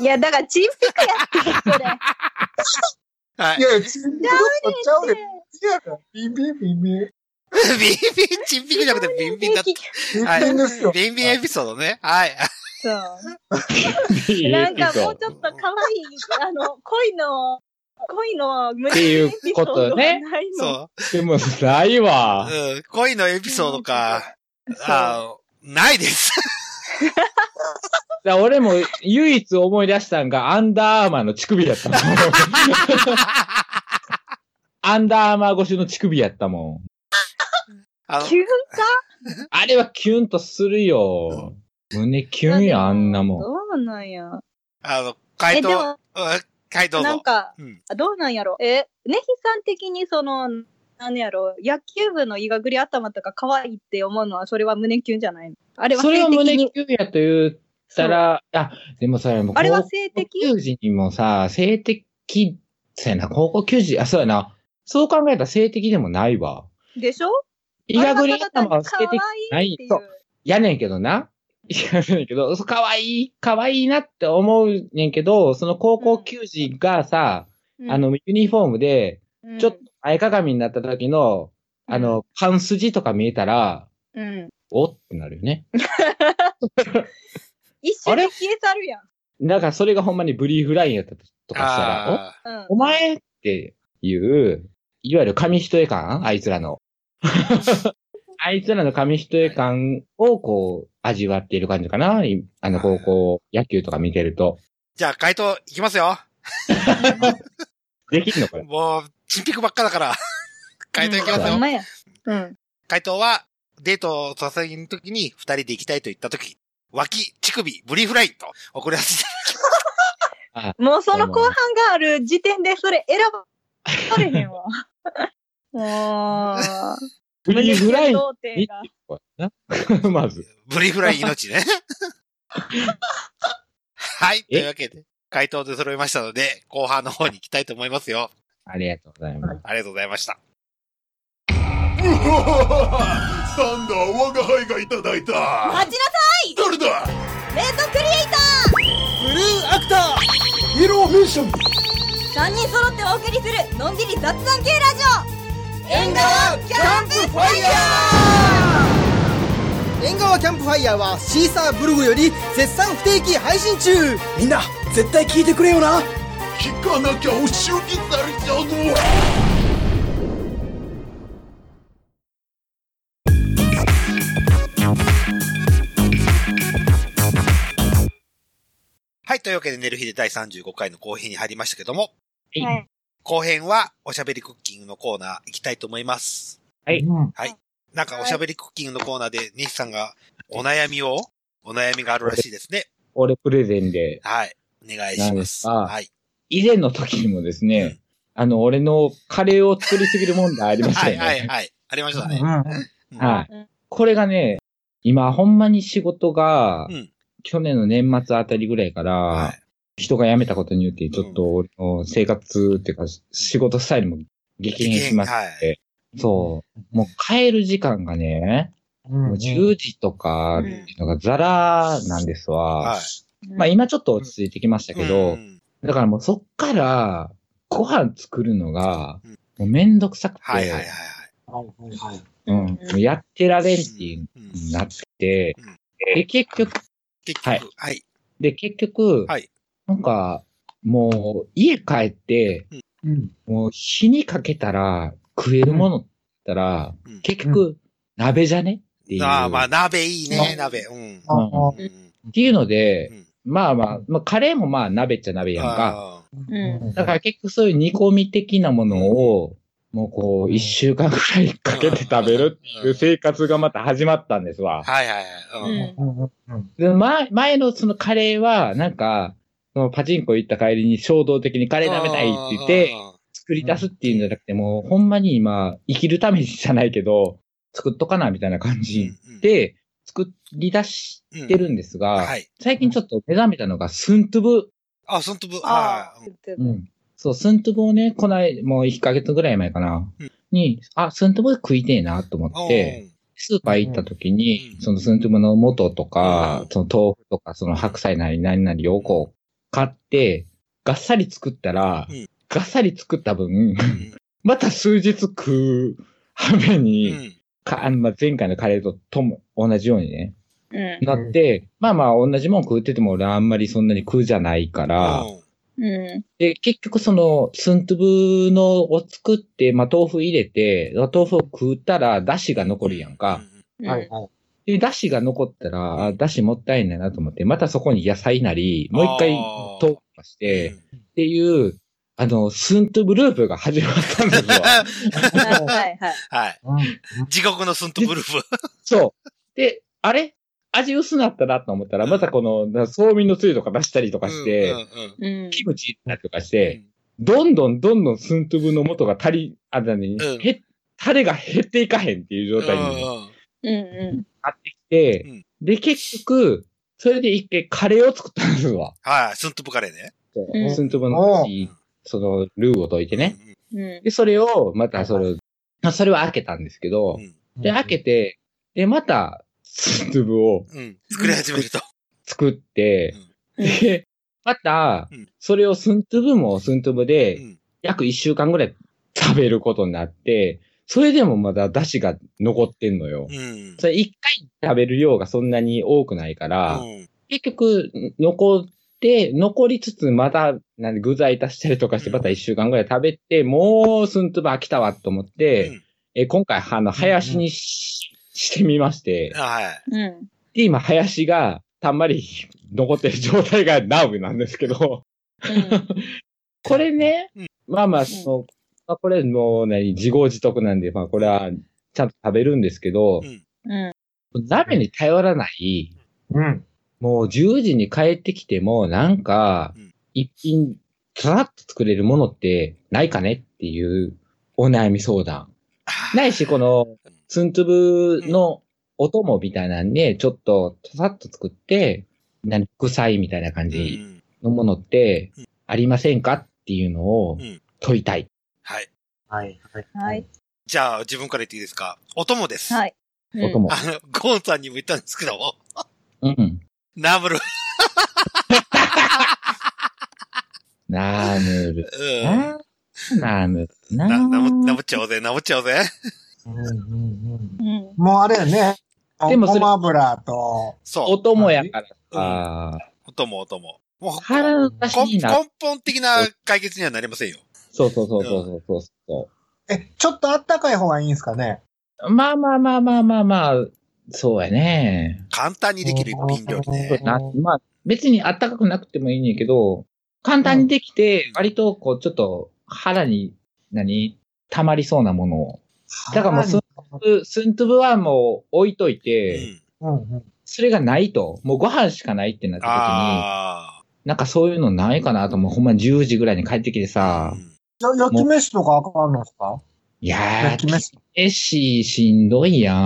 いや、だからチンピクやって、それ。はいい。やチンピクちゃうちゃうで。ねいや、ビンビンビンビン。[laughs] ビンビン、チンピクじゃなくてビンビンだった。ビンはいビン。ビンビンエピソードね。はい。そう。[laughs] なんかもうちょっと可愛い、あの、恋の、恋の胸っていうことねエピソードがないの。そでも、ないわう。。うん。恋のエピソードか。あーないです。俺も唯一思い出したんがアンダーアーマーの乳首やったもん。[laughs] アンダーアーマー越しの乳首やったもん。あのキュン [laughs] あれはキュンとするよ。胸キュンや、あんなもん。どうなんや？あの、回え、で答、も、うん回答ぞ。なんか、うん。あどうなんやろ？え、ネヒさん的にその、なんやろ？野球部のいがぐり頭とか可愛いって思うのは、それは胸キュンじゃないの？あれはそれを性的に。胸キュンやと言ったら、あ、でもそれもうあれは性的？高校球児にもさ、性的、そうやな、高校球児、あ、そうやな。そう考えたら性的でもないわ。でしょ？いがぐりあれはただ頭は単に可性的愛いっていう。そうやねんけどな。[laughs] やねんけど、そう可愛い、可愛いなって思うねんけど、その高校球児がさ、うんあ、の、ユニフォームで、うんちょっと前かがみになった時の、あの、半筋とか見えたら、うん。おってなるよね。[laughs] 一瞬で消え去るやん。だからそれがほんまにブリーフラインやったとかしたら、あうんお、お前っていう、いわゆる紙一重感？あいつらの。[laughs] あいつらの紙一重感をこう、味わっている感じかな。いあの、高校野球とか見てると。ーじゃあ、回答いきますよ。できんのこれ。もう、チンピクばっかだから。回答いきますよほん。うん。回答は、デートをさせるときに二人で行きたいと言ったとき、脇、乳首、ブリーフラインと送り出して。[laughs] もうその後半がある時点でそれ選ばれへんわ。もう、ブリフライ。まず。ブリフライ命ね。[laughs] はい。とえいうわけで、回答で揃いましたので、後半の方に行きたいと思いますよ。ありがとうございます。ありがとうございました。サンダー我が輩がいただいた待ちなさい誰だ？レッドクリエイタブルーアクターイエローミッションー !3 人揃ってお送りするのんびり雑談系ラジオ縁側キャンプファイヤー縁側キャンプファイヤーはシーサーブログより絶賛不定期配信中みんな絶対聞いてくれよな聞かなきゃお仕置きされちゃうぞはい。というわけで、寝る日で第35回の後編に入りましたけども、はい。後編はおしゃべりクッキングのコーナー行きたいと思います。うん。なんかおしゃべりクッキングのコーナーで、西さんがお悩みを、お悩みがあるらしいですね。俺プレゼンで、はい。お願いし何ま。ですはい。以前の時にもですね、うんあの、俺のカレーを作りすぎる問題ありましたはい、よね。[laughs] はい、はい。ありましたね。うん。はい。これがね、今ほんまに仕事が、うん去年の年末あたりぐらいから、はい。人が辞めたことによって、ちょっと俺の生活っていうか、仕事スタイルも激変しまして、そう。もう帰る時間がね、うんもう10時とかっていうのがザラなんですわ。はい。まあ今ちょっと落ち着いてきましたけど、うんだからもうそっからご飯作るのがうん、もうめんどくさくて、はい、はい、はい。はいはいはい。うん、もうやってられんっていううんになってうん、で、結局、結はい局、はい。で、結局、はいなんか、もう家帰って、うん。もう火にかけたら食えるものって言ったら、うん結局、鍋じゃね？っていう。ああ、まあ、鍋いいね、うん鍋。うん。っていうので、うんまあまあ、まあ、カレーもまあ鍋っちゃ鍋やんか。あうんだから結局そういう煮込み的なものを、もうこう、一週間くらいかけて食べるっていう生活がまた始まったんですわー。はいはいはい。うんうんうんうんで、前、前のそのカレーは、なんか、そのパチンコ行った帰りに衝動的にカレー食べたいって言って、作り出すっていうんじゃなくて、もうほんまに今、生きるためにじゃないけど、作っとかなみたいな感じで、作り出してるんですが、はい。最近ちょっと目覚めたのが、スントゥブ。あ、そんとぶ、あはい。あ、うん。そう、スントゥブをね、こない、もう1ヶ月ぐらい前かな、うん。に、あ、スントゥブ食いてえなと思って、スーパー行った時に、うん。そのスントゥブの元とか、うん。その豆腐とか、その白菜なり何なりをこう、買って、がっさり作ったら、うんがっさり作った分、うんまた数日食うはめうに、ん。かあのまあ、前回のカレーととも同じようにね、うん。なって、まあまあ同じもん食ってても俺あんまりそんなに食うじゃないから、うん。で、結局その、スントゥブのを作って、まあ豆腐入れて、豆腐を食ったら、出汁が残るやんか。うんはいはい。で、出汁が残ったら、あ出汁もったいないなと思って、またそこに野菜なり、もう一回あー豆腐して、っていう、あの、スントゥブループが始まったんですわ。[laughs] はいはいはい。はい。うん地獄のスントブルーフ。そう。で、あれ？味薄なったなと思ったら、またこの、なそうみんのつゆとか出したりとかして、うんうんうん。キムチ入れたりとかして、どんどんどんどんスントゥブの元が足り、あだね、うんへ、タレが減っていかへんっていう状態にうんなうんうってきて、うんで、結局、それで一回カレーを作ったんですわ。はい。スントブカレーね。うんスントゥブのいいその、ルーを溶いてね。ん。うん。で、それを、またそれを、まあ、それは開けたんですけどう、ん。で、開けて、で、また、スントゥブをうん。作り始めると。作って、うんで、またうん、それをスントゥブもスントゥブうで、ん。約一週間ぐらい食べることになって、それでもまだ出汁が残ってんのよ。うん。それ一回食べる量がそんなに多くないから、うん。結局、残って、残りつつまた、なんで具材足したりとかして、うん。また一週間ぐらい食べて、もうスントゥブ飽きたわと思って、うん。え今回、あの、林にし,、してみまして、あはい。うん。で、今、林がたんまり残ってる状態がナウなんですけど、[laughs] これね、うん。まあまあ、その、まあ、これもう何、自業自得なんで、まあこれはちゃんと食べるんですけど、うんうん。鍋に頼らない、うん。もう10時に帰ってきても、なんかうん、一品、さらっと作れるものってないかね？っていうお悩み相談。ないし、この、スントゥブのお供みたいなんで、ちょっと、さっと作って、何、副菜みたいな感じのものって、ありませんか？っていうのを問いたい。はい。はい。はい。はい。じゃあ、自分から言っていいですか？お供です。はい。お供。あの、ゴーンさんにも言ったんですけども、うん。ナムル。ナムル。うん。ナムル。な、ナなむ、なむっちゃおうぜ、なむっちゃおうぜ。うん。もうあれやね。でもそれごま油と、そう。お供やからさ、お供、お供。もう、根本的な解決にはなりませんよ。そうそうそうそうそうそえ、ちょっとあったかい方がいいんですかね？う。まあまあまあまあまあまあ、そうやね。簡単にできる一品料理ね。なまあ、別にあったかくなくてもいいねんけど、簡単にできて、割とこう、ちょっと腹に、何溜まりそうなものを。だからもうスントゥブ、スントゥブはもう置いといて、うんうん。それがないと、もうご飯しかないってなった時に、あなんかそういうのないかなと思う。ほんま10時ぐらいに帰ってきてさ、や焼き飯とかあかんのですか？いやー、焼き飯。えし、しんどいやん。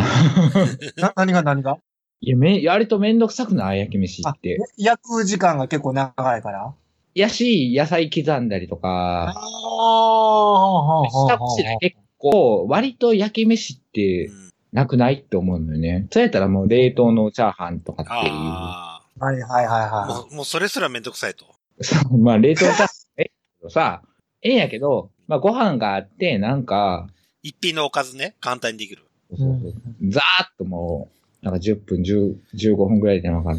[laughs] な、何が何が？いや、め、やるとめんどくさくない焼き飯って。焼く時間が結構長いから。やし、野菜刻んだりとか、ああ、下ごしらえ結構、割と焼き飯って、なくないって思うのよね。そうやったらもう冷凍のチャーハンとかっていう。はいはいはいはもう、もうそれすらめんどくさいと。そうまあ冷凍チャーハン、ええけどさ、ええんやけど、まあご飯があって、なんか、一品のおかずね、簡単にできる。ざーっともう、なんか10分、10 15分ぐらいでなんか、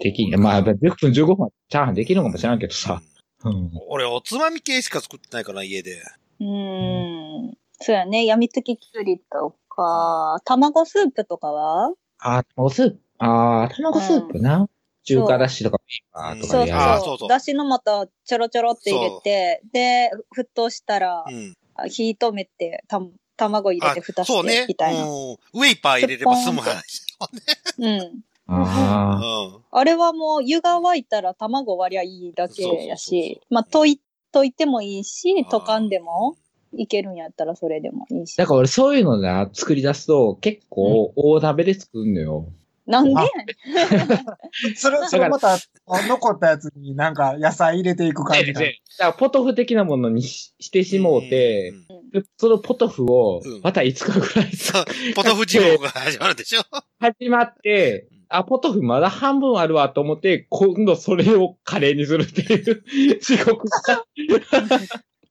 できん。まあ、10分、15分はチャーハンできるのかもしれんけどさ。うん。俺、おつまみ系しか作ってないから、家で。うーん。そうやね。やみつききゅうりとか、卵スープとかは？あー、卵スープ、あー、卵スープな。中華だしとかピーパーとかそうでやる。そう。だしの素ちょろちょろって入れて、で、沸騰したら、火止めて、た、卵入れて蓋そうねして、みたいな。うんウェイパー入れれば済む話。うん。あうん。あれはもう湯が沸いたら卵割りゃいいだけやし、まあ、溶い、溶いてもいいし、溶かんでもいけるんやったらそれでもいいし。だから俺そういうのな、作り出すと結構大鍋で作るのよ。なんでやねん。[laughs] それ、それまた、残ったやつになんか野菜入れていく感じだからポトフ的なものにししてしもうて、でそのポトフをまた5日ぐらい [laughs] ポトフ地獄が始まるでしょ？始まって、あ、ポトフまだ半分あるわと思って、今度それをカレーにするっていう [laughs] 地獄が。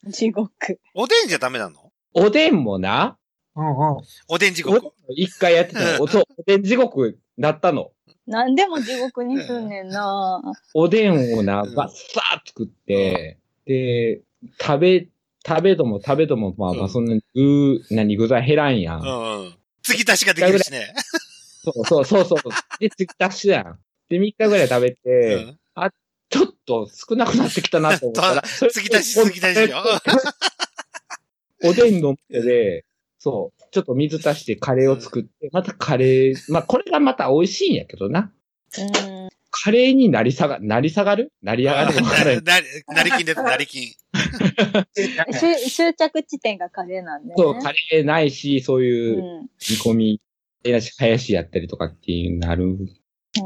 地獄。おでんじゃダメなの？おでんもな、うんうん。おでん地獄。一回やってたの。おおでん地獄だったの。なんでも地獄にすんねんな。おでんをな、バッサー作って、で、食べ、食べども食べども、まあまあそんな具、何具材減らんやん。うん。継ぎ足しができるしね。[laughs] そうそうそうそう。で、継ぎ足しやん。で、3日ぐらい食べて、あ、ちょっと少なくなってきたなと思ったら、継ぎ足し継ぎ足しよ。[laughs] おでんの手で、そう、ちょっと水足してカレーを作って、またカレー、まあこれがまた美味しいんやけどな。うん。カレーになり下が、なり下がる？なり上がる？なな、なりきんです、なりきん。[laughs] 終終着地点がカレーなんで、ね。そう、カレーないし、そういううん煮込み、やし、林やったりとかっていうなる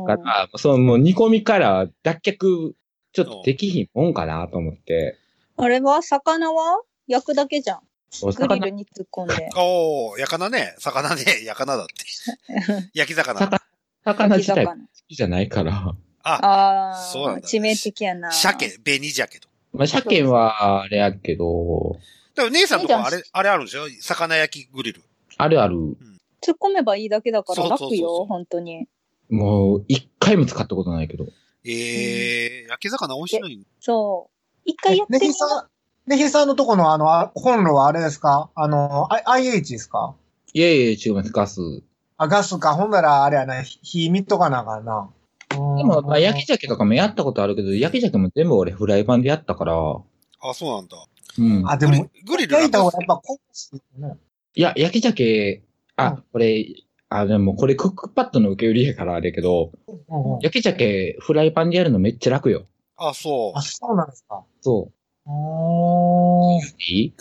から、そのもう煮込みから脱却、ちょっとできひんもんかなと思って。あれは？魚は？焼くだけじゃん。おグリルに突っ込んで。[laughs] おー、やかなね。魚ね。[laughs] やかなだって。[laughs] 焼き魚。魚自体好焼きじゃないから。あ、ああ、そうなんだ致命的やな。鮭、紅鮭と。まあ、鮭はあれやけど、でも姉さんとこあれ、あれあるんでしょ？魚焼きグリル。あるある。突っ込めばいいだけだからそうそうそうそう楽よ、本当に。もう、一回も使ったことないけど。ええー、焼き魚美味しいのに。そう。一回やってみネヒさん、ネヒさんのとこのあの、あコンロはあれですか？あの、I- IH ですか？いやいや、違います、ガス。あ、ガスか。ほんならあれやな、ひ火見とかなあかんな。でも、まあ、焼き鮭とかもやったことあるけど、焼き鮭も全部俺フライパンでやったから、あ、そうなんだ。うん。あ、でも、グリル焼いた方がやっぱ香ばしいね。いや、焼き鮭、あ、これ、あ、でもこれクックパッドの受け売りやからあれやけど、うんうん焼き鮭フライパンでやるのめっちゃ楽よ。あ、そう。あ、そうなんですか。そおー。う。いい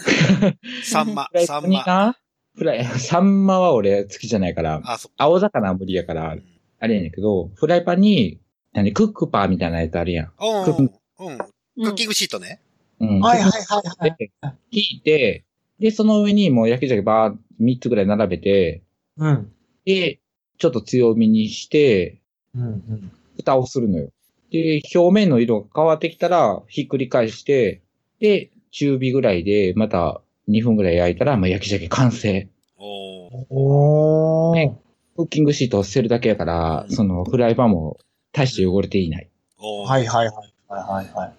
サンマフラ、イサンマ。フライ、[laughs] サンマは俺好きじゃないから、あ、そ青魚は無理やから、あれやねんけど、フライパンに、何、クックパーみたいなやつあるやん。うん。クックうん。クッキングシートね。うん。はいはいはいはい。で引いて、で、その上にもう焼き鮭ばー3つぐらい並べて、うん。で、ちょっと強火にして、うんうん。蓋をするのよ。で、表面の色が変わってきたら、ひっくり返して、で、中火ぐらいで、また2分ぐらい焼いたら、まあ、焼き鮭完成。おーおー。ねクッキングシートを捨てるだけやから、そのフライパンも大して汚れていない。おーはいはいはいはいはいはい。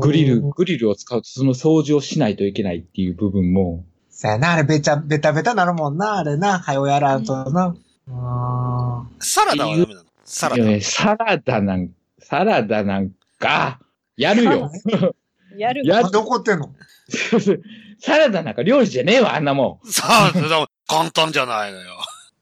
グリル、グリルを使うとその掃除をしないといけないっていう部分も、さやな、あれべちゃ、べたべたなるもんな、あれな。はよやらんとな。あサラダはダメなの？サラダ。サラダなん、サラダなんか、やるよ。やるやー。どこってんの？[laughs] サラダなんか料理じゃねえわ、あんなもん。さあ、簡単じゃないのよ。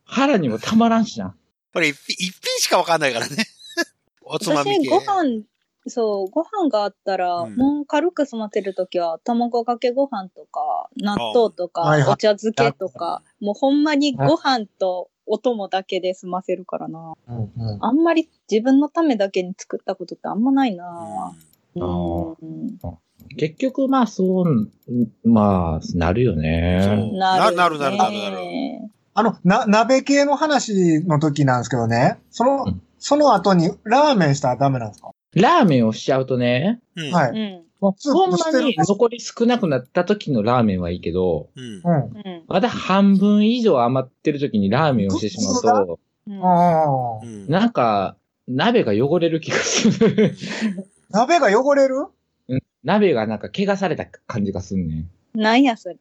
腹にもたまらんしな。これ一品一品しかわかんないからね。[laughs] おつまみ私、系。ご飯、そう、ご飯があったら、うんもう軽く済ませるときは、卵かけご飯とか、納豆とか、はいはいお茶漬けとか、もうほんまにご飯とお供だけで済ませるからな。うんうん。あんまり自分のためだけに作ったことってあんまないな。うんうん結局、まあ、そう、まあ、なるよね。そうななるなるなるなるねあの、な、鍋系の話の時なんですけどね。その、うんその後にラーメンしたらダメなんですか？ラーメンをしちゃうとね、うん。はい。うん。もうほんまに残り少なくなった時のラーメンはいいけど、うん。まだ半分以上余ってる時にラーメンをしてしまうと、うん。なんか、鍋が汚れる気がする。[laughs] 鍋が汚れる？うん鍋がなんか怪我された感じがすんねん。なんやそれ。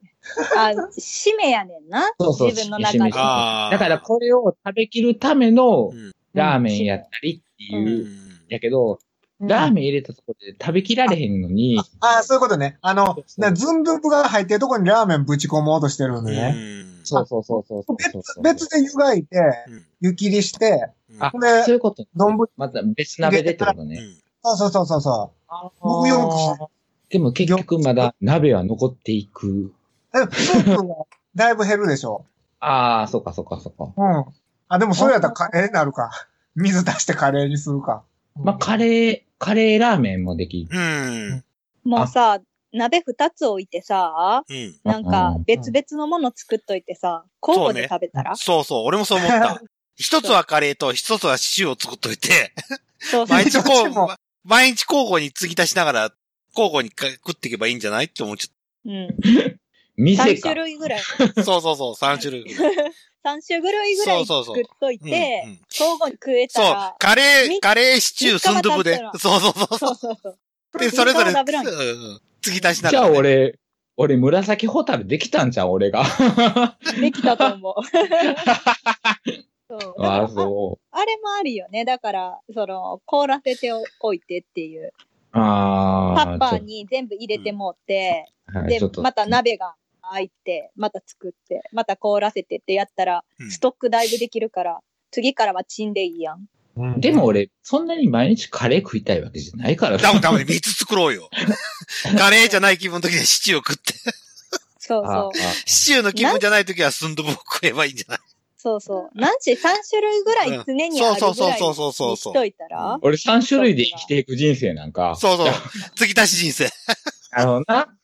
あ、締めやねんな。そうそう自分の中でだからこれを食べきるためのうんラーメンやったりってういう、んやけど、ラーメン入れたところで食べきられへんのに、ああ、そういうことね。あのズンドゥプが入ってるところにラーメンぶち込もうとしてるんでね。そうそうそうそうそう別そうそう。別で湯がいて、湯切りして、あそういうこと。丼また別鍋でってことね。そうそうそうそうそう。僕よくしてでも結局まだ鍋は残っていく。えスープがだいぶ減るでしょ。[laughs] ああ、そうかそうかそうか。うん。あ、でもそれやったらカレーになるか。水出してカレーにするか。まあ、カレー、カレーラーメンもできる。うん。もうさ、鍋二つ置いてさ、うん。なんか別々のもの作っといてさ、交互で食べたら？そうそう、俺もそう思った。[laughs] 一つはカレーと一つはシチューを作っといて、そうそう、毎日交互に継ぎ足しながら、交互にか食っていけばいいんじゃないって思っちゃっうん。店3か種。類ぐらい。た。そうそうそう、3種類ぐらい。[laughs] 3種類ぐらいそうそうそう作っというんてうん、交互に食えたそうら、、カレー、みカレー、シチュー、スンドゥブで。そうそうそうそそうそうそう。う。で、それぞれ、三日はダブらんうん継ぎ足しなじゃ。あ俺、俺紫ホタルできたんじゃん、俺が。[laughs] できたと思う。[laughs] そうああ、そあれもあるよね。だから、その、凍らせておいてっていう。う。ああ。タッパーに全部入れてもって、はいちょっ、とまた鍋が開いて、また作って、また凍らせてってやったら、うんストックだいぶできるから、次からはチンでいいやん。でも俺、そんなに毎日カレー食いたいわけじゃないからダメダメ、3つ作ろうよ。[laughs] カレーじゃない気分の時にはシチューを食って。あそうそう。シチューの気分じゃない時はスンドゥブを食えばいいんじゃない？そうそう。なんし、3種類ぐらい常にあるぐらいそうそうそうそうそうにしといたら、俺3種類で生きていく人生なんか。そうそう。継ぎ足し人生。なるほどな。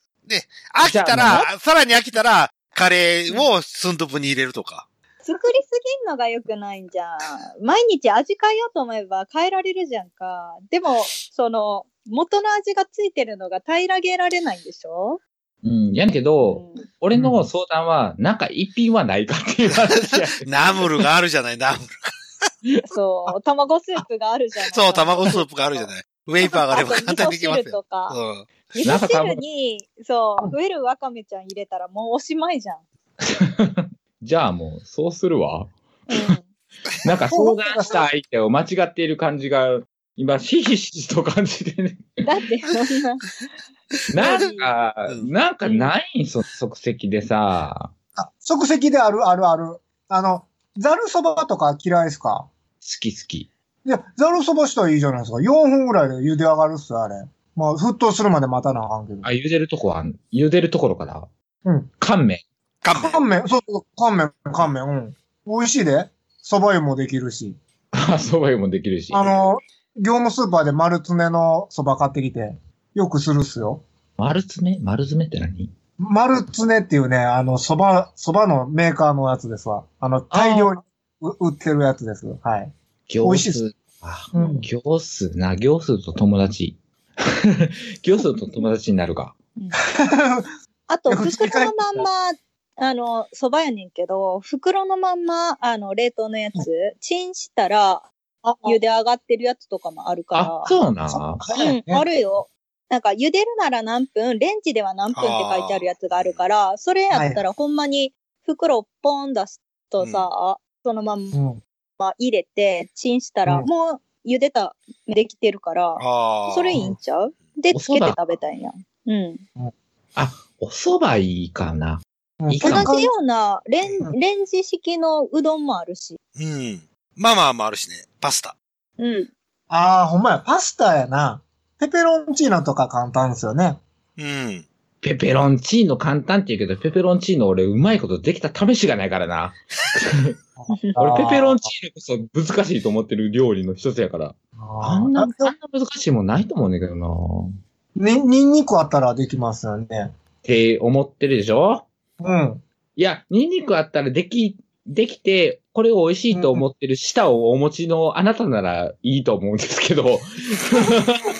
飽きたら、さらに飽きたら、カレーをスンドゥブに入れるとか。作りすぎんのが良くないんじゃん。毎日味変えようと思えば変えられるじゃんか。でも、その、元の味がついてるのが平らげられないんでしょ？うん。やんけど、俺の相談は、なんか一品はないかっていう話や。[laughs] ナムルがあるじゃない、ナムル。そう、卵スープがあるじゃない。そう、卵スープがあるじゃない。ウェイパーがあれば簡単にできますあと味噌汁とよ。かうん。味噌汁に、そう、増えるわかめちゃん入れたらもうおしまいじゃん。[laughs] じゃあもう、そうするわ。なんか相談した相手を間違っている感じが、今、ひひしと感じてね。だってそんな、[laughs] なんか、なんかないん、そ即席でさ。あ、即席であるあるある。あの、ざるそばとか嫌いですか？好き好き。いや、ざるそばしたらいいじゃないですか。4分ぐらいで茹で上がるっすよ、あれ。まあ、沸騰するまで待たなあかんけど。あ、茹でるとこは、茹でるところから？うん。乾麺。乾麺。乾麺、そうそう、乾麺、乾麺、うん。美味しいで。蕎麦湯もできるし。[laughs] あ、蕎麦湯もできるし。あの、業務スーパーで丸詰めの蕎麦買ってきて、よくするっすよ。丸詰め？丸詰めって何？丸詰めっていうね、あの、蕎麦、蕎麦のメーカーのやつですわ。あの、大量にう売ってるやつです。はい。行美味しいっ数。あ、うん行数な、行数と友達。[laughs] 行数と友達になるか。あと、[laughs] 袋のまんま、あの、蕎麦やねんけど、袋のまんま、あの、冷凍のやつ、チンしたら、茹で上がってるやつとかもあるから。あ、そうな。うん、あるよ。なんか、茹でるなら何分、レンジでは何分って書いてあるやつがあるから、それやったらほんまに袋ポン出すとさ、そのまんうん。ま入れて、チンしたら、うんもう茹でた、できてるから。それいいんちゃう？で、おつけて食べたいんや。うん。あ、お蕎麦いいかな。いい同かも。じようなレン、うんレンジ式のうどんもあるし。うん。まあまあもあるしね。パスタ。うん。ああ、ほんまや、パスタやな。ペペロンチーノとか簡単ですよね。うん。ペペロンチーノ簡単って言うけど、ペペロンチーノ俺うまいことできた試しがないからな。俺ペペロンチーノこそ難しいと思ってる料理の一つやから。あんな、あんな難しいもんないと思うねんだけどな。に、ニンニクあったらできますよね。って思ってるでしょ？うん。いや、ニンニクあったらでき、できて、これを美味しいと思ってる舌をお持ちのあなたならいいと思うんですけど、[laughs]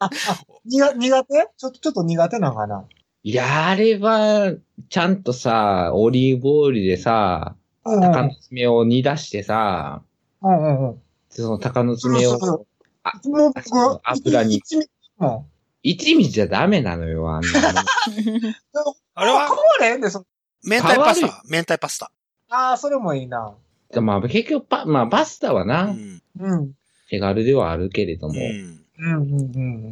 [laughs] 苦手？ちょっと、ちょっと苦手なんかな？いや、あれは、ちゃんとさ、オリーブオイルでさ、うんうん。鷹の爪を煮出してさ、うんうんうん。その鷹の爪を、そうあもう僕、油に一味も一味じゃダメなのよ、あんなの。[laughs] あれは？変われんで、そ明太パス変タ。明太パスタ。ああ、それもいいな。でまあ、結局パ、まあ、パスタはうな、ん。うん。手軽ではあるけれども、うん。うんうん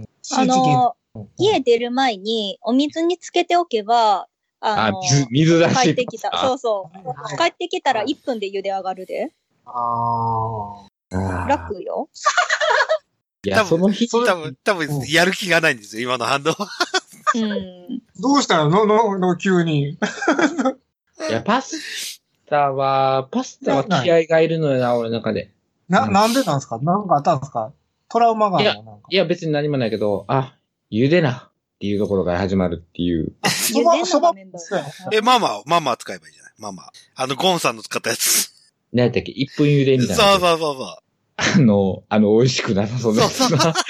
うんあの、家出る前にお水につけておけば、ああ、の、水、水出し帰ってきた。そうそう。はい帰ってきたら1分で茹で上がるで。ああ。楽よ。いや、その日、多分、多分、やる気がないんですよ、今の反応。うん。[laughs] どうしたの？の、の、の、急に。いや、パスタは、パスタは気合がいるのよな、俺の中で。な、なんでなんですか？なんかあったんですか？トラウマがあるの？なんか。いや、別に何もないけど、あ、茹でなっていうところから始まるっていう。そば、そばそうやえ、ママ、ママ使えばいいじゃない？ママ。あの、ゴンさんの使ったやつ。何やったっけ？一分茹でみたいな。そうそうそう。あの、あの、美味しくなさそうなやうな。[laughs]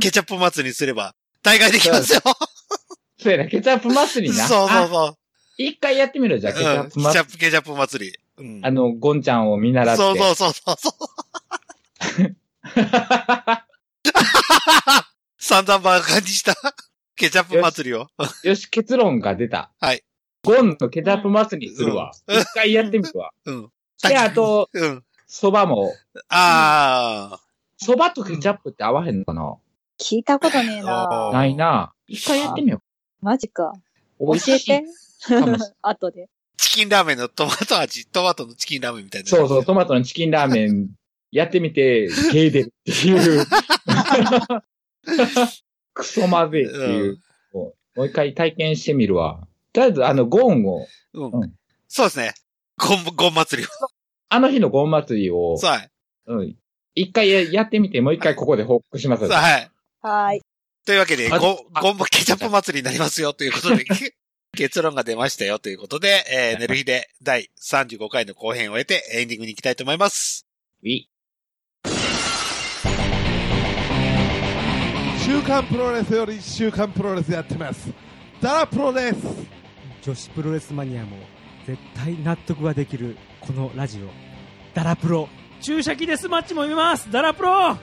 ケチャップ祭りにすれば、大概できますよ。そうやな、ケチャップ祭りな。そうそうあそう。一回やってみろ、じゃあ、ケチャうんケチャップ祭り。ップ、ケチャップ祭り。うん。あの、ゴンちゃんを見習って。そうそうそうそうそう。散々バカにしたケチャップ祭りを。よし、結論が出た。はい。ゴンのケチャップ祭りにするわ。うん一回やってみるわ。うん。で、あと、うん。蕎麦も。あ蕎麦とケチャップって合わへんのかな、聞いたことねえあな。ないな。一回やってみよマジか。う。教えて。かもし後 [laughs] で。チキンラーメンのトマト味、トマトのチキンラーメンみたいな。そうそう、トマトのチキンラーメンやってみて、ゲー出るっていう。[laughs] クソまずいっていう。もう一回体験してみるわ。とりあえず、あの、ゴンを、うんうんそうですね。ゴン、ゴン祭りを。あの日のゴン祭りを、そうはい。うん。一回ややってみて、もう一回ここで報告します。そうはい。はい。というわけで、あゴン、ゴンもケチャップ祭りになりますよということで、[laughs] 結論が出ましたよということで、えー、寝る日で第35回の後編を終えてエンディングに行きたいと思います。週刊プロレスより週刊プロレスやってます。ダラプロです。女子プロレスマニアも絶対納得ができるこのラジオ。ダラプロ。注射器デスマッチも見ます。ダラプロ。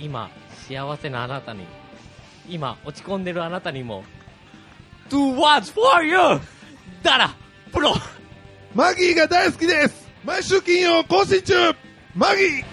今、幸せなあなたに、今、落ち込んでるあなたにも、Do what's for you! ダラプロ。マギーが大好きです。毎週金曜更新中。マギー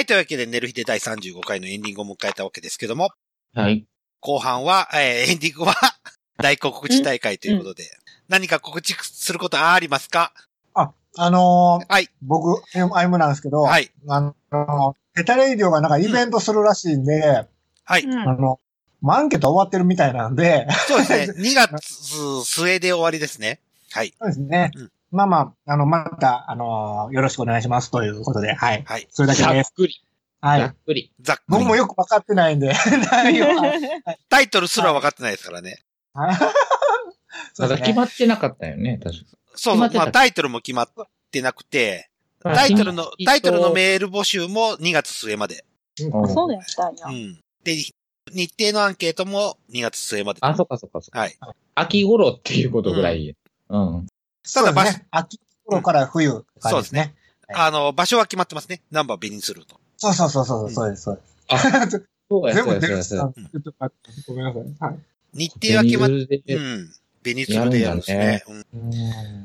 はい、というわけで、寝る日で第35回のエンディングを迎えたわけですけども、はい。後半は、えー、エンディングは [laughs] 大告知大会ということで、何か告知することありますか？あ、あのーはい。僕、アイムなんですけど、はい。あの、ヘタレイディオがなんかイベントするらしいんで、はい。あの、まあアンケート終わってるみたいなんで、そうですね。2月末で終わりですね。はい。そうですね。まあまあ、あの、また、あのーよろしくお願いしますということで、はい。はい。それだけです。ざっくり。はい。ざっくり。ざっくり僕もよくわかってないんで、[laughs] 内容 [laughs] は。タイトルすら分かってないですからね。まだ決まってなかったよね、確か。そうそう。決まあタイトルも決まってなくて、まあタイトルの、日タイトルのメール募集も2月末まで。そうやったんや。うん。で、日程のアンケートも2月末まで。あ、そっかそっかそっか。はい。秋頃っていうことぐらい。うん。ただ場所、ね、秋頃から冬、そうですね。あの、場所は決まってますね。ナンバーベニンすると。そうそうそうそう、そうです、そうです。そうや、全部そうや、そうや、出る。ちょっと待ってごめんなさい。はい。日程は決まっベニズルでうん。ベニズルでやるんですね。うん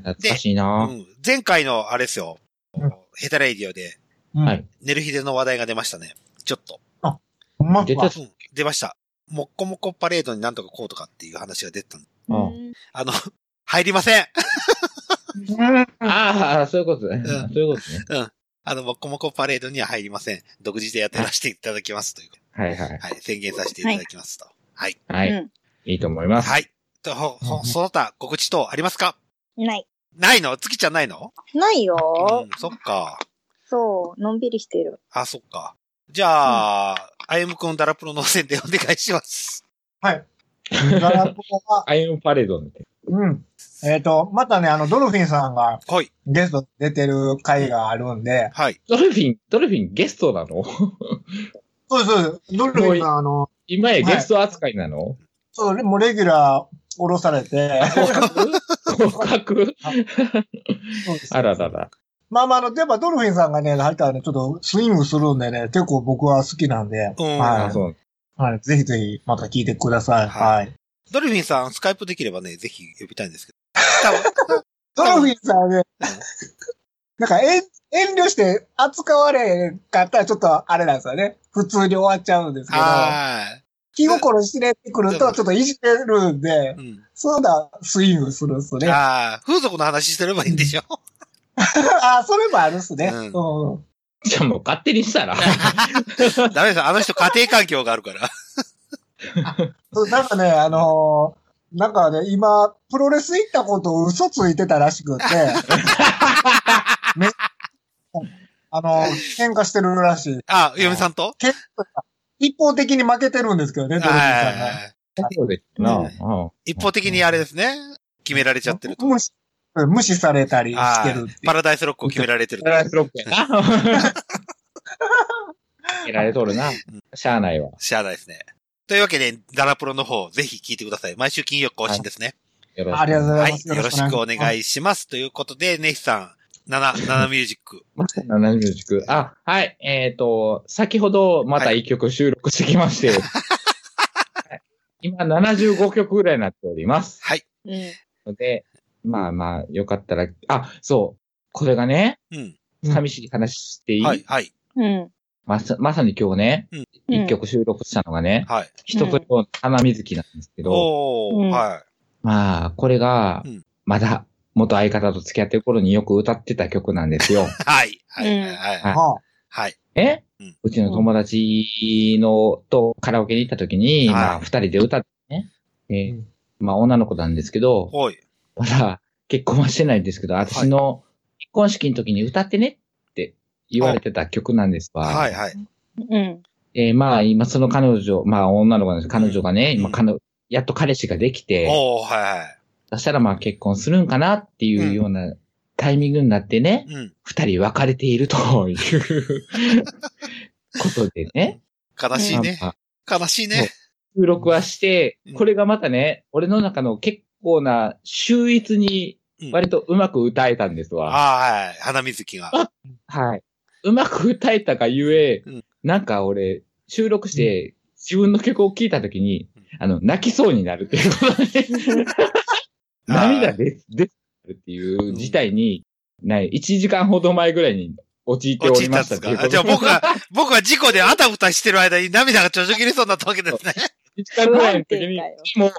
懐かしいなうん前回のあれですよ。ヘタレイディオで、はい。ネルヒデの話題が出ましたね。ちょっと。ま出たうん出ました。もっこもこパレードになんとかこうとかっていう話が出てたんうんあの、入りません。[laughs] ああ、そういうことね。そういうことね。うん。あの、もっこもこパレードには入りません。独自でやってらせていただきますという。はいはい。はい。宣言させていただきますと。はい。はい。うんいいと思います。はい。と、ほ、ほ、その他告知等ありますか？ない。ないの？月ちゃんないの？ないよ、うん、そっか。そう、のんびりしてる。あ、そっか。じゃあ、あゆむくんダラプロの宣伝お願いします。はい。ガラポは、アイムパレードみたいうん。えっ、と、またね、あの、ドルフィンさんがはい。ゲスト出てる回があるんで、はい。ドルフィン、ドルフィンゲストなの？そうです、そう。ドルフィンさん、あの、今やゲスト扱いなの？そう、もうレギュラー降ろされて、合格？[laughs] あららら。まあまあ、あの、やっぱドルフィンさんがね、入ったらね、ちょっとスイングするんでね、結構僕は好きなんで、うんは。い。はい。ぜひぜひ、また聞いてください。はい。ドルフィンさん、スカイプできればね、ぜひ呼びたいんですけど。[laughs] ドルフィンさんはね、なんか、えん遠慮して扱われかったらちょっとあれなんですよね。普通に終わっちゃうんですけど、は気心知れてくるとちょっといじれるんで、い。うん。そうだ、スイングするっすね。あああ、風俗の話してればいいんでしょ？[laughs] あー、それもあるっすね。うんうんじゃあもう勝手にしたら。[laughs] ダメです。あの人家庭環境があるから。そうなんかね、あのーなんかね、今、プロレス行ったことを嘘ついてたらしくて、[laughs] めあのー喧嘩してるらしい。あ、嫁さんと？結構一方的に負けてるんですけどね、ドルフィンさんが。はい。そうですな。一方的にあれですね。決められちゃってると。無視、無視されたりしあてるパラダイスロックを決められてるとパ。ラダイスロックやな。[laughs] やられとるな。しゃあないわ。しゃあないですね。というわけで、ダラプロの方、ぜひ聞いてください。毎週金曜更新ですね。よろしく。ありがとうござはいいます。。よろしくお願いします。ということで、ネヒさん、7、[laughs] 7ミュージック。ナナミュージック。あ、はい。えっ、と、先ほどまた一曲収録してきまして、[laughs] はい今75曲ぐらいになっております。はい。うん。ので、まあまあ、よかったら、あ、そう。これがね、うん。寂しい話していい、はい、はい。うん。まさまさに今日ね、うん。一曲収録したのがね、はい。人とよ花水木なんですけど、うん。おー、はまあ、これがうん、まだ元相方と付き合ってる頃によく歌ってた曲なんですよ。い。[laughs] はい、はい、はい、はい。はい。ははい。え、ううんちの友達のとカラオケに行った時に、はい。まあ、二人で歌ってね。えうん。まあ、女の子なんですけど、おい。まだ結婚はしてないんですけど、私の結婚式の時に歌ってね言われてた曲なんですわ。はい、はい。うん。えーまあ、今その彼女、まあ、女の子なんです彼女がね、うん今、彼女やっと彼氏ができて、おー、はい、はい。そしたらまあ結婚するんかなっていうようなタイミングになってね、うん。二人別れているという [laughs] ことでね。悲しいね。まあ悲しいね。収録はしてうん、これがまたね、俺の中の結構な秀逸にうん割とうまく歌えたんですわ。あー、はい。花水木が。[laughs] はい。うまく歌えたがゆえ、うん。なんか俺、収録して、自分の曲を聴いたときに、あの、泣きそうになるっていうことで、[laughs] 涙で、で、っていう事態に、ない、1時間ほど前ぐらいに陥っておりましたじゃあ僕が、[laughs] 僕が事故であたふたしてる間に涙がちょちょ切れそうになったわけですね。[laughs] 1時間ぐらいの時に、もう、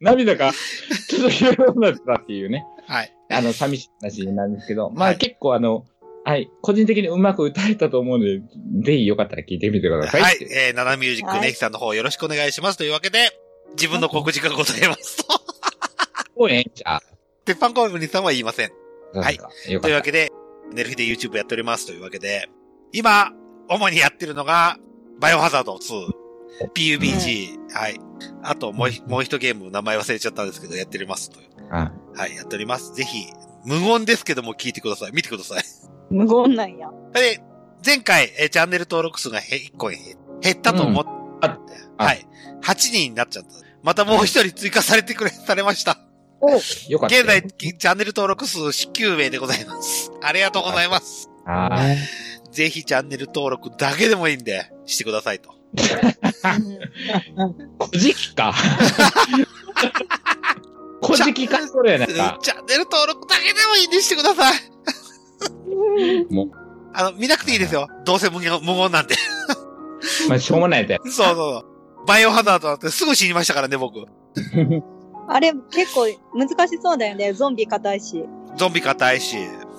涙がちょっと切れそうになったっていうね。はい。あの、寂しい話なんですけど、まあ、はい結構あの、はい、個人的にうまく歌えたと思うので、ぜひよかったら聞いてみてください。はい。えー、ナナミュージックはいネヒさんの方よろしくお願いしますというわけで、自分の告示がございますと。もうええんちゃ鉄板コンビニさんは言いません。うはい。というわけで、寝る日で YouTube やっておりますというわけで、今、主にやってるのが、バイオハザード2、PUBG、はい。あと、もうひ、もう一ゲーム、名前忘れちゃったんですけど、やっておりますという。あはい、やっております。ぜひ、無言ですけども聞いてください。見てください。無言なんや。で、前回、えーチャンネル登録数がへ1個へ減ったと思って、ああはい。8人になっちゃった。またもう一人追加されてくれ、されました。よかったよ。現在、チャンネル登録数9名でございます。ありがとうございます。はい。ぜひチャンネル登録だけでもいいんで、してくださいと。古事記か。古事記か、それやなチ。ャンネル登録だけでもいいんでしてください。もう、あの、見なくていいですよ。どうせ無言無言なんで。まあ、しょうもないやつや。[laughs] そうそうそう。バイオハザードなんてすぐ死にましたからね、僕。あれ結構難しそうだよね。ゾンビ硬いし。ゾンビ硬いし、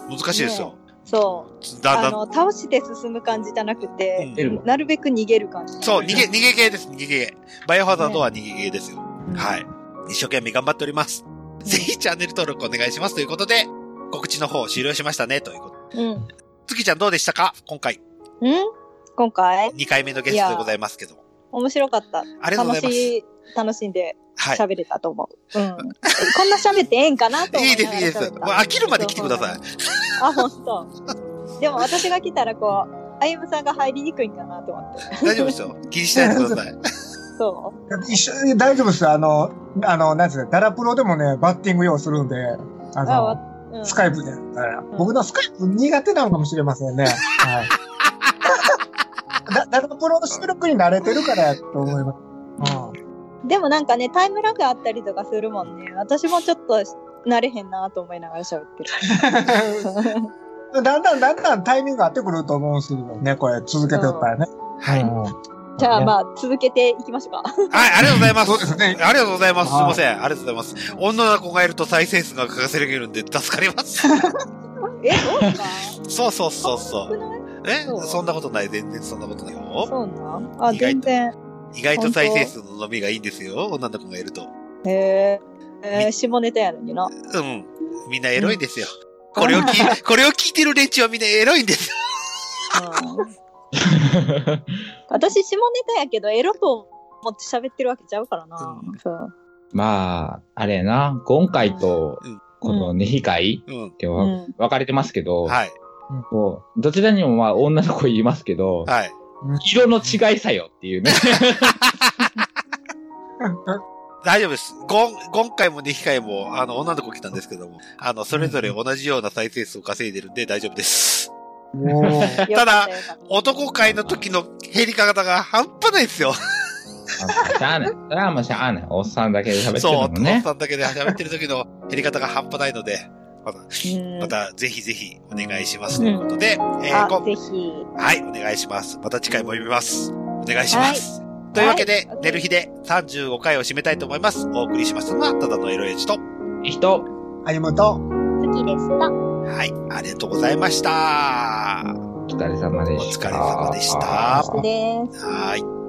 難しいですよ。そう。だんだん、あの、倒して進む感じじゃなくて、うんなるべく逃げる感じ。そう、逃げ、逃げ系です、逃げ系。バイオハザードは逃げ系ですよ。はい。一生懸命頑張っております。ぜひチャンネル登録お願いしますということで、告知の方終了しましたね、ということ。うん。月ちゃんどうでしたか？今回。うん？今回？2回目のゲストでございますけども。面白かった。ありがとうございます楽しい、楽しんではい。喋れたと思う。うん。こんな喋ってええんかなと思い [laughs] いです、いいです。もう飽きるまで来てください。あ、ほんと。でも私が来たらこう、あゆむさんが入りにくいんかなと思って。大丈夫ですよ。気にしないでください。[laughs] そ一緒に大丈夫です。あの、あの、なんつうの、ダラプロでもね、バッティング用するんで、ああうんスカイプで僕のスカイプ苦手なのかもしれませんね。はい。[laughs] だダラプロの収録に慣れてるからやと思います。う。でもなんかね、タイムラグあったりとかするもんね。私もちょっと慣れへんなと思いながら喋ってる。うん。だんだんだんだんタイミング合ってくると思うんですけどね、これ続けてったらね。はい。じゃあまあ、続けていきましょうか。はい、ありがとうございます。そうですね。ありがとうございます。すいはいません。ありがとうございます。女の子がいると再生数が稼げるんで助かります。[laughs] え、そうかそうそうそうそう。えそうそんなことない。全然そんなことないよ。そうなん？あ、全然。意外と再生数の伸びがいいんですよ。女の子がいると。へえ。えー、下ネタやのにな。うん。みんなエロいんですよ。これを聞い、これを聞いてる連中はみんなエロいんですよ。[laughs] 私、下ネタやけど、エロと思って喋ってるわけちゃうからな。そう。まあ、あれやな、今回と、この二比会うん。って分かれてますけど、はい。こうどちらにもまあ女の子言いますけど、はい。色の違いさよっていうね。[laughs] 大丈夫です。今回も2回も、あの、女の子来たんですけども、あの、それぞれ同じような再生数を稼いでるんで大丈夫です。ただ、男会の時の減り方が半端ないですよ。しゃあない。それはもうしゃあない。おっさんだけで喋ってそう、るおっ。さんだけで喋ってる時の減り方が半端ないので、また、また、ぜひぜひお願いしますということで、えーあ、こぜひ。はい、お願いします。また次回も読みます。お願いします。というわけで、寝る日で35回を締めたいと思います。お送りしますのは、ただのエロエイジと、人、あゆむと、好きでした。はい、ありがとうございました。お疲れ様でした。お疲れ様でした。です。はい。